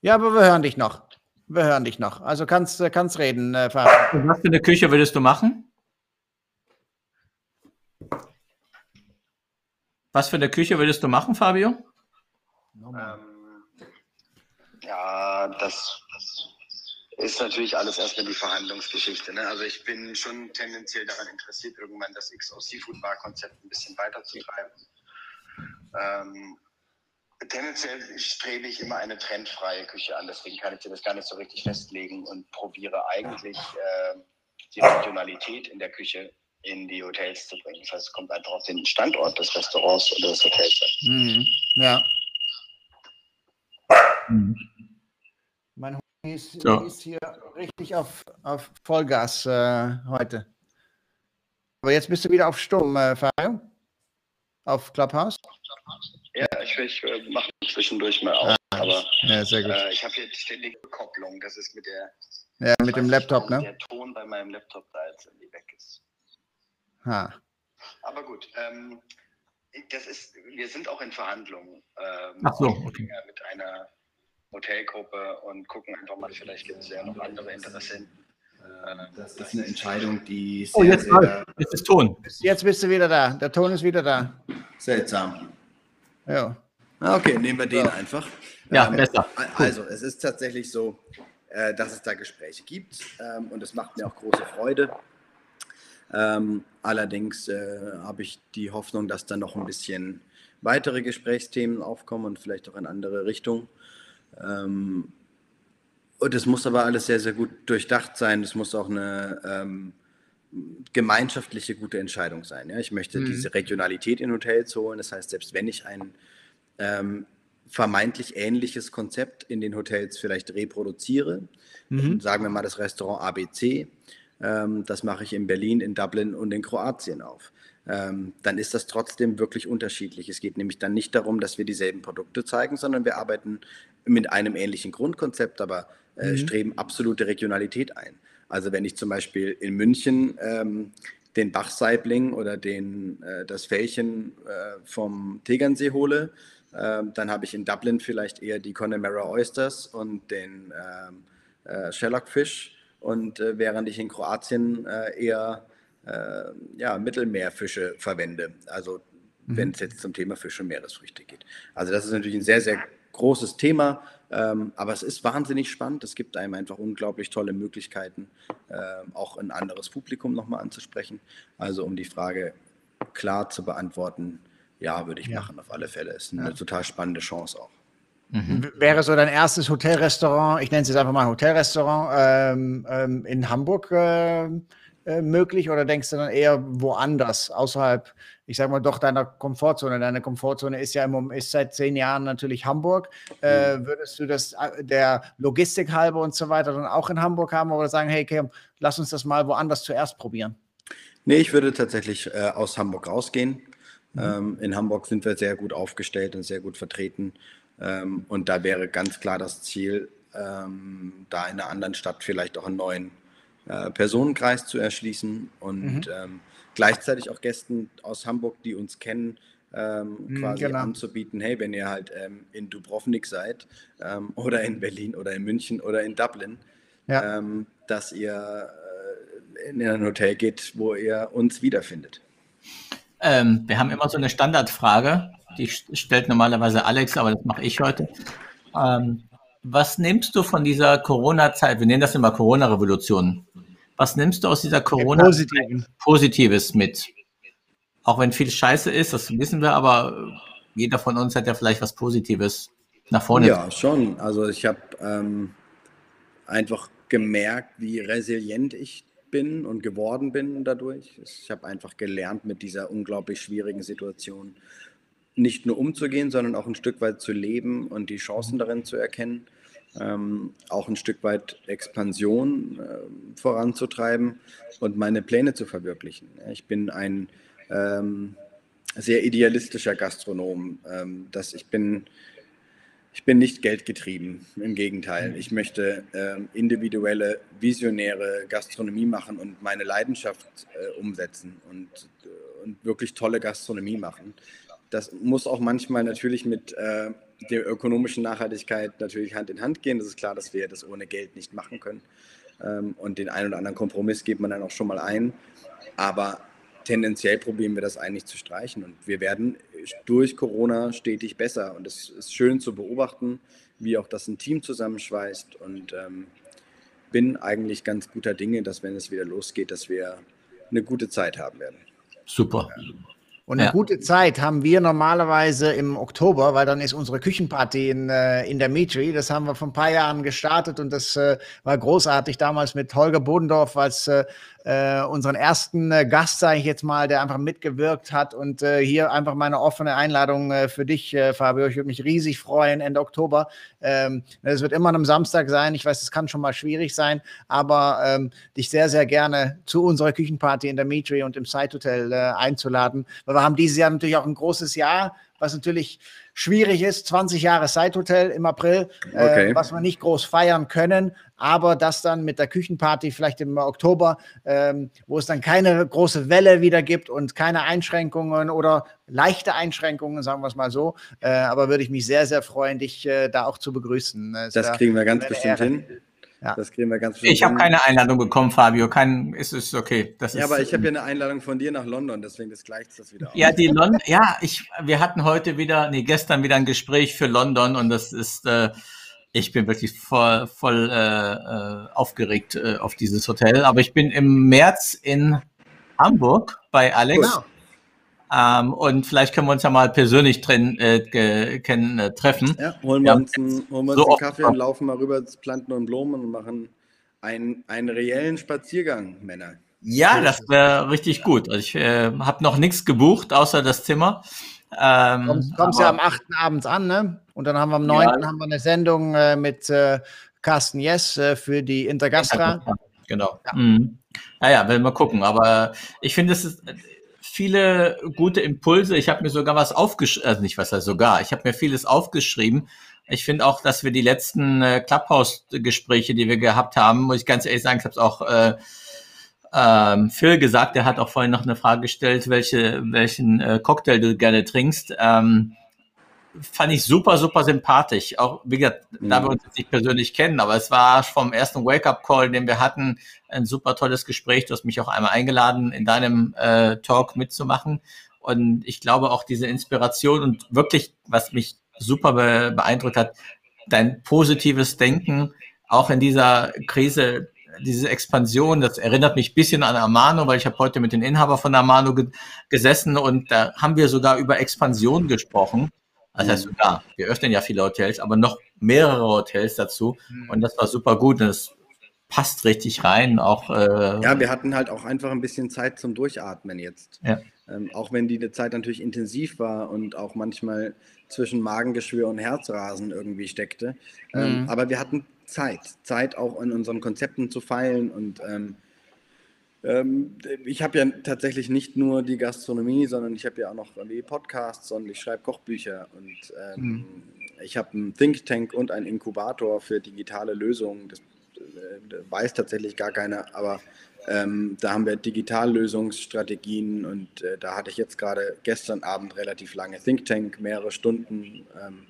Ja, aber wir hören dich noch. Wir hören dich noch. Also kannst, kannst reden, äh, Fabio. Was für eine Küche würdest du machen? Was für eine Küche würdest du machen, Fabio? Ähm, ja, das, das ist natürlich alles erstmal die Verhandlungsgeschichte. Ne? Also ich bin schon tendenziell daran interessiert, irgendwann das XO Seafood Bar Konzept ein bisschen weiterzutreiben. Ähm, tendenziell strebe ich immer eine trendfreie Küche an, deswegen kann ich dir das gar nicht so richtig festlegen und probiere eigentlich äh, die Regionalität in der Küche in die Hotels zu bringen. Das heißt, es kommt einfach auf den Standort des Restaurants oder des Hotels an. Mhm. Ja. Mhm. Mein ist, so. ist hier richtig auf, auf Vollgas äh, heute. Aber jetzt bist du wieder auf Sturm, äh, Fabio? Auf Clubhouse? Ja, ich, ich mache zwischendurch mal auf. Ah, aber ja, sehr gut. Äh, ich habe hier ständige Kopplung. Das ist mit der. Ja, mit dem Laptop, ne? Der Ton bei meinem Laptop da jetzt irgendwie weg ist. Ha. Aber gut. Ähm, das ist, wir sind auch in Verhandlungen. Ähm, Ach so, okay. Mit einer Hotelgruppe und gucken einfach mal, vielleicht gibt es ja noch andere Interessenten. Ähm, das ist eine Entscheidung, die oh, sehr, oh, jetzt, sehr, jetzt ist Ton. Jetzt bist du wieder da. Der Ton ist wieder da. Seltsam. Ja. Okay, nehmen wir den ja. einfach. Ja, ähm, besser. Also, es ist tatsächlich so, äh, dass es da Gespräche gibt ähm, und es macht mir auch große Freude. Ähm, allerdings äh, habe ich die Hoffnung, dass da noch ein bisschen weitere Gesprächsthemen aufkommen und vielleicht auch in andere Richtungen. Ähm, und es muss aber alles sehr, sehr gut durchdacht sein. Es muss auch eine ähm, gemeinschaftliche gute Entscheidung sein. Ja? Ich möchte mhm. diese Regionalität in Hotels holen. Das heißt, selbst wenn ich ein ähm, vermeintlich ähnliches Konzept in den Hotels vielleicht reproduziere, mhm. sagen wir mal das Restaurant ABC, ähm, das mache ich in Berlin, in Dublin und in Kroatien auf ähm, dann ist das trotzdem wirklich unterschiedlich. Es geht nämlich dann nicht darum, dass wir dieselben Produkte zeigen, sondern wir arbeiten mit einem ähnlichen Grundkonzept, aber äh, mhm. streben absolute Regionalität ein. Also wenn ich zum Beispiel in München ähm, den Bachsaibling oder den, äh, das Fällchen äh, vom Tegernsee hole, äh, dann habe ich in Dublin vielleicht eher die Connemara Oysters und den ähm, äh, Sherlock Fish und äh, während ich in Kroatien eher äh, ja, Mittelmeerfische verwende. Also mhm. wenn es jetzt zum Thema Fische und Meeresfrüchte geht. Also das ist natürlich ein sehr, sehr großes Thema, ähm, aber es ist wahnsinnig spannend. Es gibt einem einfach unglaublich tolle Möglichkeiten, äh, auch ein anderes Publikum nochmal anzusprechen. Also um die Frage klar zu beantworten, ja, würde ich ja. machen, auf alle Fälle. Ist eine ja. total spannende Chance auch. Mhm. Wäre so dein erstes Hotelrestaurant, ich nenne es jetzt einfach mal Hotelrestaurant, ähm, ähm, in Hamburg äh, äh, möglich oder denkst du dann eher woanders, außerhalb, ich sag mal, doch deiner Komfortzone? Deine Komfortzone ist ja im, ist seit zehn Jahren natürlich Hamburg. Äh, mhm. würdest du das äh, der Logistik halber und so weiter dann auch in Hamburg haben oder sagen, hey, Kim, lass uns das mal woanders zuerst probieren? Nee, ich würde tatsächlich äh, aus Hamburg rausgehen. Mhm. Ähm, in Hamburg sind wir sehr gut aufgestellt und sehr gut vertreten. Ähm, und da wäre ganz klar das Ziel, ähm, da in einer anderen Stadt vielleicht auch einen neuen äh, Personenkreis zu erschließen und mhm. ähm, gleichzeitig auch Gästen aus Hamburg, die uns kennen, ähm, mhm, quasi genau. anzubieten, hey, wenn ihr halt ähm, in Dubrovnik seid ähm, *laughs* oder in Berlin oder in München oder in Dublin, ja. Ähm, dass ihr äh, in ein Hotel geht, wo ihr uns wiederfindet. Ähm, wir haben immer so eine Standardfrage, die stellt normalerweise Alex, aber das mache ich heute. Ähm, was nimmst du von dieser Corona-Zeit? Wir nennen das immer Corona-Revolution. Was nimmst du aus dieser corona Positives mit? Auch wenn viel Scheiße ist, das wissen wir, aber jeder von uns hat ja vielleicht was Positives nach vorne. Ja, schon. Also ich habe ähm, einfach gemerkt, wie resilient ich bin und geworden bin dadurch. Ich habe einfach gelernt, mit dieser unglaublich schwierigen Situation nicht nur umzugehen, sondern auch ein Stück weit zu leben und die Chancen darin zu erkennen. Ähm, auch ein Stück weit Expansion äh, voranzutreiben und meine Pläne zu verwirklichen. Ich bin ein ähm, sehr idealistischer Gastronom. Ähm, dass ich bin ich bin nicht geldgetrieben, im Gegenteil. Ich möchte äh, individuelle, visionäre Gastronomie machen und meine Leidenschaft äh, umsetzen und, äh, und wirklich tolle Gastronomie machen. Das muss auch manchmal natürlich mit äh, der ökonomischen Nachhaltigkeit natürlich Hand in Hand gehen. Das ist klar, dass wir das ohne Geld nicht machen können. Ähm, und den einen oder anderen Kompromiss geht man dann auch schon mal ein. Aber tendenziell probieren wir das eigentlich zu streichen. Und wir werden durch Corona stetig besser. Und es ist schön zu beobachten, wie auch das ein Team zusammenschweißt. Und ähm, bin eigentlich ganz guter Dinge, dass wenn es wieder losgeht, dass wir eine gute Zeit haben werden. Super. Ja. Und eine ja. gute Zeit haben wir normalerweise im Oktober, weil dann ist unsere Küchenparty in, äh, in der Mitri. Das haben wir vor ein paar Jahren gestartet und das äh, war großartig damals mit Holger Bodendorf als äh, äh, unseren ersten äh, Gast, sage ich jetzt mal, der einfach mitgewirkt hat. Und äh, hier einfach meine offene Einladung äh, für dich, äh, Fabio. Ich würde mich riesig freuen, Ende Oktober. Ähm, es wird immer am Samstag sein. Ich weiß, es kann schon mal schwierig sein, aber ähm, dich sehr, sehr gerne zu unserer Küchenparty in der Mitri und im Site Hotel einzuladen. Weil wir haben dieses Jahr natürlich auch ein großes Jahr, was natürlich schwierig ist. 20 Jahre Side Hotel im April, okay. was wir nicht groß feiern können, aber das dann mit der Küchenparty vielleicht im Oktober, ähm, wo es dann keine große Welle wieder gibt und keine Einschränkungen oder leichte Einschränkungen, sagen wir es mal so. Äh, aber würde ich mich sehr, sehr freuen, dich äh, da auch zu begrüßen. Das, das kriegen wir ganz bestimmt hin. Ja. Das kriegen wir ganz Ich habe keine Einladung bekommen, Fabio. Kein, ist es okay. Das ja, ist, aber ich habe ja eine Einladung von dir nach London, deswegen das gleicht das wieder aus. Ja, die London, ja, ich, wir hatten heute wieder, nee, gestern wieder ein Gespräch für London und das ist, äh, ich bin wirklich voll, voll äh, äh, aufgeregt äh, auf dieses Hotel. Aber ich bin im März in Hamburg bei Alex. Genau. Ähm, und vielleicht können wir uns ja mal persönlich drin, äh, kennen, äh, treffen. Ja, holen wir ja, uns, einen, holen wir uns so einen Kaffee und laufen mal rüber zu Planten und Blumen und machen einen, einen reellen Spaziergang, Männer. Ja, das wäre richtig gut. Also ich äh, habe noch nichts gebucht, außer das Zimmer. Ähm, kommst kommst ja am 8. abends an, ne? Und dann haben wir am 9. Ja. haben wir eine Sendung äh, mit äh, Carsten Jess äh, für die Intergastra. Genau. Ja. Mhm. Naja, werden wir gucken. Aber ich finde, es ist viele gute Impulse. Ich habe mir sogar was aufgeschrieben, also nicht was heißt sogar, ich habe mir vieles aufgeschrieben. Ich finde auch, dass wir die letzten äh, Clubhouse-Gespräche, die wir gehabt haben, muss ich ganz ehrlich sagen, ich habe es auch äh, ähm, Phil gesagt, der hat auch vorhin noch eine Frage gestellt, welche, welchen äh, Cocktail du gerne trinkst. Ähm, fand ich super, super sympathisch. Auch, wie gesagt, mhm. da wir uns jetzt nicht persönlich kennen, aber es war vom ersten Wake-up-Call, den wir hatten, ein super tolles Gespräch. Du hast mich auch einmal eingeladen, in deinem äh, Talk mitzumachen. Und ich glaube auch diese Inspiration und wirklich, was mich super be beeindruckt hat, dein positives Denken, auch in dieser Krise, diese Expansion, das erinnert mich ein bisschen an Amano, weil ich habe heute mit den Inhaber von Amano ge gesessen und da haben wir sogar über Expansion gesprochen. Das heißt sogar, wir öffnen ja viele Hotels, aber noch mehrere Hotels dazu. Mhm. Und das war super gut. Und das passt richtig rein. Auch, äh ja, wir hatten halt auch einfach ein bisschen Zeit zum Durchatmen jetzt. Ja. Ähm, auch wenn die Zeit natürlich intensiv war und auch manchmal zwischen Magengeschwür und Herzrasen irgendwie steckte. Ähm, mhm. aber wir hatten Zeit. Zeit auch in unseren Konzepten zu feilen und ähm, ähm, ich habe ja tatsächlich nicht nur die Gastronomie, sondern ich habe ja auch noch Podcasts und ich schreibe Kochbücher und ähm, mhm. ich habe einen Think Tank und einen Inkubator für digitale Lösungen. Das äh, weiß tatsächlich gar keiner, aber ähm, da haben wir Digitallösungsstrategien und äh, da hatte ich jetzt gerade gestern Abend relativ lange Think Tank, mehrere Stunden. Ähm,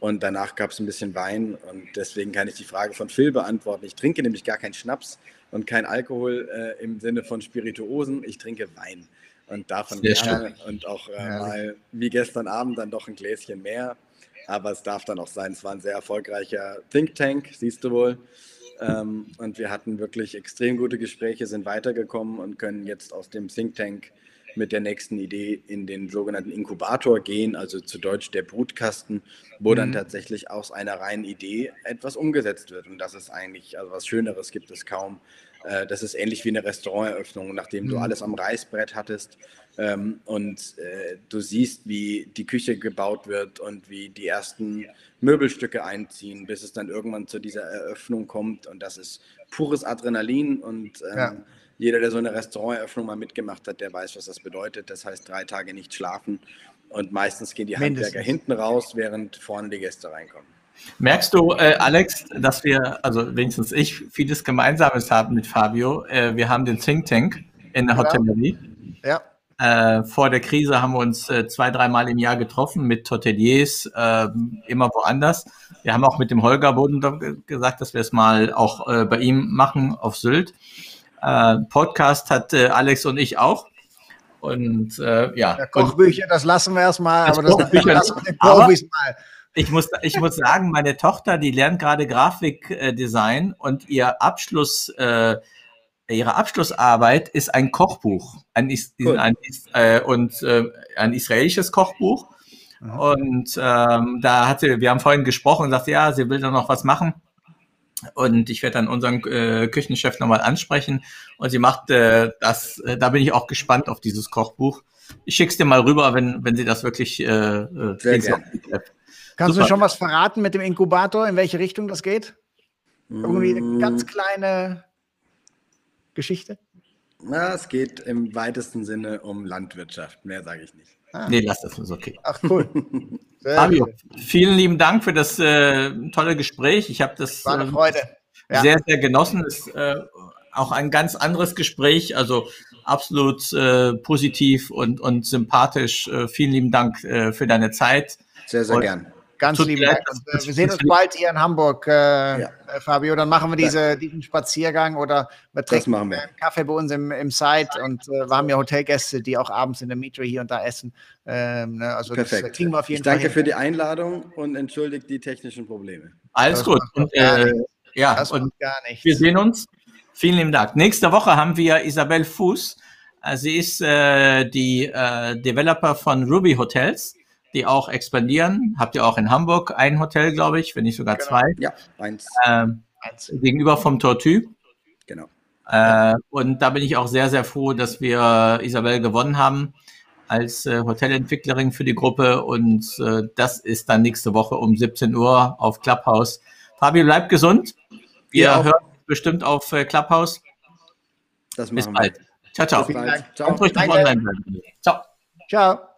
und danach gab es ein bisschen Wein und deswegen kann ich die Frage von Phil beantworten. Ich trinke nämlich gar keinen Schnaps, und kein Alkohol äh, im Sinne von Spirituosen. Ich trinke Wein. und davon Sehr gerne schön. und auch äh, mal wie gestern Abend dann doch ein Gläschen mehr. Aber es darf dann auch sein, es war ein sehr erfolgreicher Think Tank, siehst du wohl. Ähm, und wir hatten wirklich extrem gute Gespräche, sind weitergekommen und können jetzt aus dem Think Tank mit der nächsten Idee in den sogenannten Inkubator gehen, also zu Deutsch der Brutkasten, wo mhm. dann tatsächlich aus einer reinen Idee etwas umgesetzt wird. Und das ist eigentlich, also was Schöneres gibt es kaum. Äh, das ist ähnlich wie eine Restauranteröffnung, nachdem du mhm. alles am Reißbrett hattest ähm, und äh, du siehst, wie die Küche gebaut wird und wie die ersten Möbelstücke einziehen, bis es dann irgendwann zu dieser Eröffnung kommt. Und das ist pures Adrenalin und ähm, ja jeder, der so eine Restauranteröffnung mal mitgemacht hat, der weiß, was das bedeutet. Das heißt, drei Tage nicht schlafen und meistens gehen die Mindestens. Handwerker hinten raus, während vorne die Gäste reinkommen. Merkst du, äh, Alex, dass wir, also wenigstens ich, vieles Gemeinsames haben mit Fabio? Äh, wir haben den Think Tank in der Hotellerie. Ja. Äh, vor der Krise haben wir uns äh, zwei, dreimal im Jahr getroffen mit Hoteliers, äh, immer woanders. Wir haben auch mit dem Holger Boden gesagt, dass wir es mal auch äh, bei ihm machen auf Sylt. Äh, Podcast hat äh, Alex und ich auch. Und äh, ja. ja Kochbücher, das lassen wir erstmal, aber das Kochbücher lassen wir den Profis mal. Ich muss, ich muss sagen, meine Tochter, die lernt gerade Grafikdesign und ihr Abschluss, äh, ihre Abschlussarbeit ist ein Kochbuch, ein, cool. ein, äh, und äh, ein israelisches Kochbuch. Mhm. Und ähm, da hatte, wir haben vorhin gesprochen und sagte, ja, sie will da noch was machen. Und ich werde dann unseren äh, Küchenchef nochmal ansprechen. Und sie macht äh, das, äh, da bin ich auch gespannt auf dieses Kochbuch. Ich schicke es dir mal rüber, wenn, wenn sie das wirklich äh, äh Sehr gerne. Kannst Super. du schon was verraten mit dem Inkubator, in welche Richtung das geht? Irgendwie eine mm. ganz kleine Geschichte? Na, es geht im weitesten Sinne um Landwirtschaft. Mehr sage ich nicht. Ah. Nee, lass das, ist okay. Ach, cool. *laughs* Fabio, vielen lieben Dank für das äh, tolle Gespräch. Ich habe das War eine ähm, Freude. Ja. sehr, sehr genossen. Es ist äh, auch ein ganz anderes Gespräch, also absolut äh, positiv und, und sympathisch. Äh, vielen lieben Dank äh, für deine Zeit. Sehr, sehr und gern. Ganz lieben Dank. Und, äh, wir sehen uns bald hier in Hamburg, äh, ja. Äh, Fabio. Dann machen wir diese, diesen Spaziergang oder wir trinken wir. einen Kaffee bei uns im, im Site und äh, wir haben ja Hotelgäste, die auch abends in der Metro hier und da essen. Ähm, ne? Also Perfekt. das kriegen wir auf jeden ich Fall. Danke für die Einladung und entschuldigt die technischen Probleme. Alles das gut. Und, äh, ja, das und gar nichts. wir sehen uns. Vielen lieben Dank. Nächste Woche haben wir Isabel Fuß. Äh, sie ist äh, die äh, Developer von Ruby Hotels die auch expandieren. Habt ihr auch in Hamburg ein Hotel, glaube ich, wenn nicht sogar genau. zwei. Ja, eins. Ähm, eins. Gegenüber vom Tortue. Genau. Äh, und da bin ich auch sehr, sehr froh, dass wir Isabel gewonnen haben als äh, Hotelentwicklerin für die Gruppe. Und äh, das ist dann nächste Woche um 17 Uhr auf Clubhouse. Fabio, bleibt gesund. Wir ja, hören bestimmt auf äh, Clubhouse. Das Bis bald. Wir. Ciao, ciao. Ciao. Ciao. Ciao. Ciao.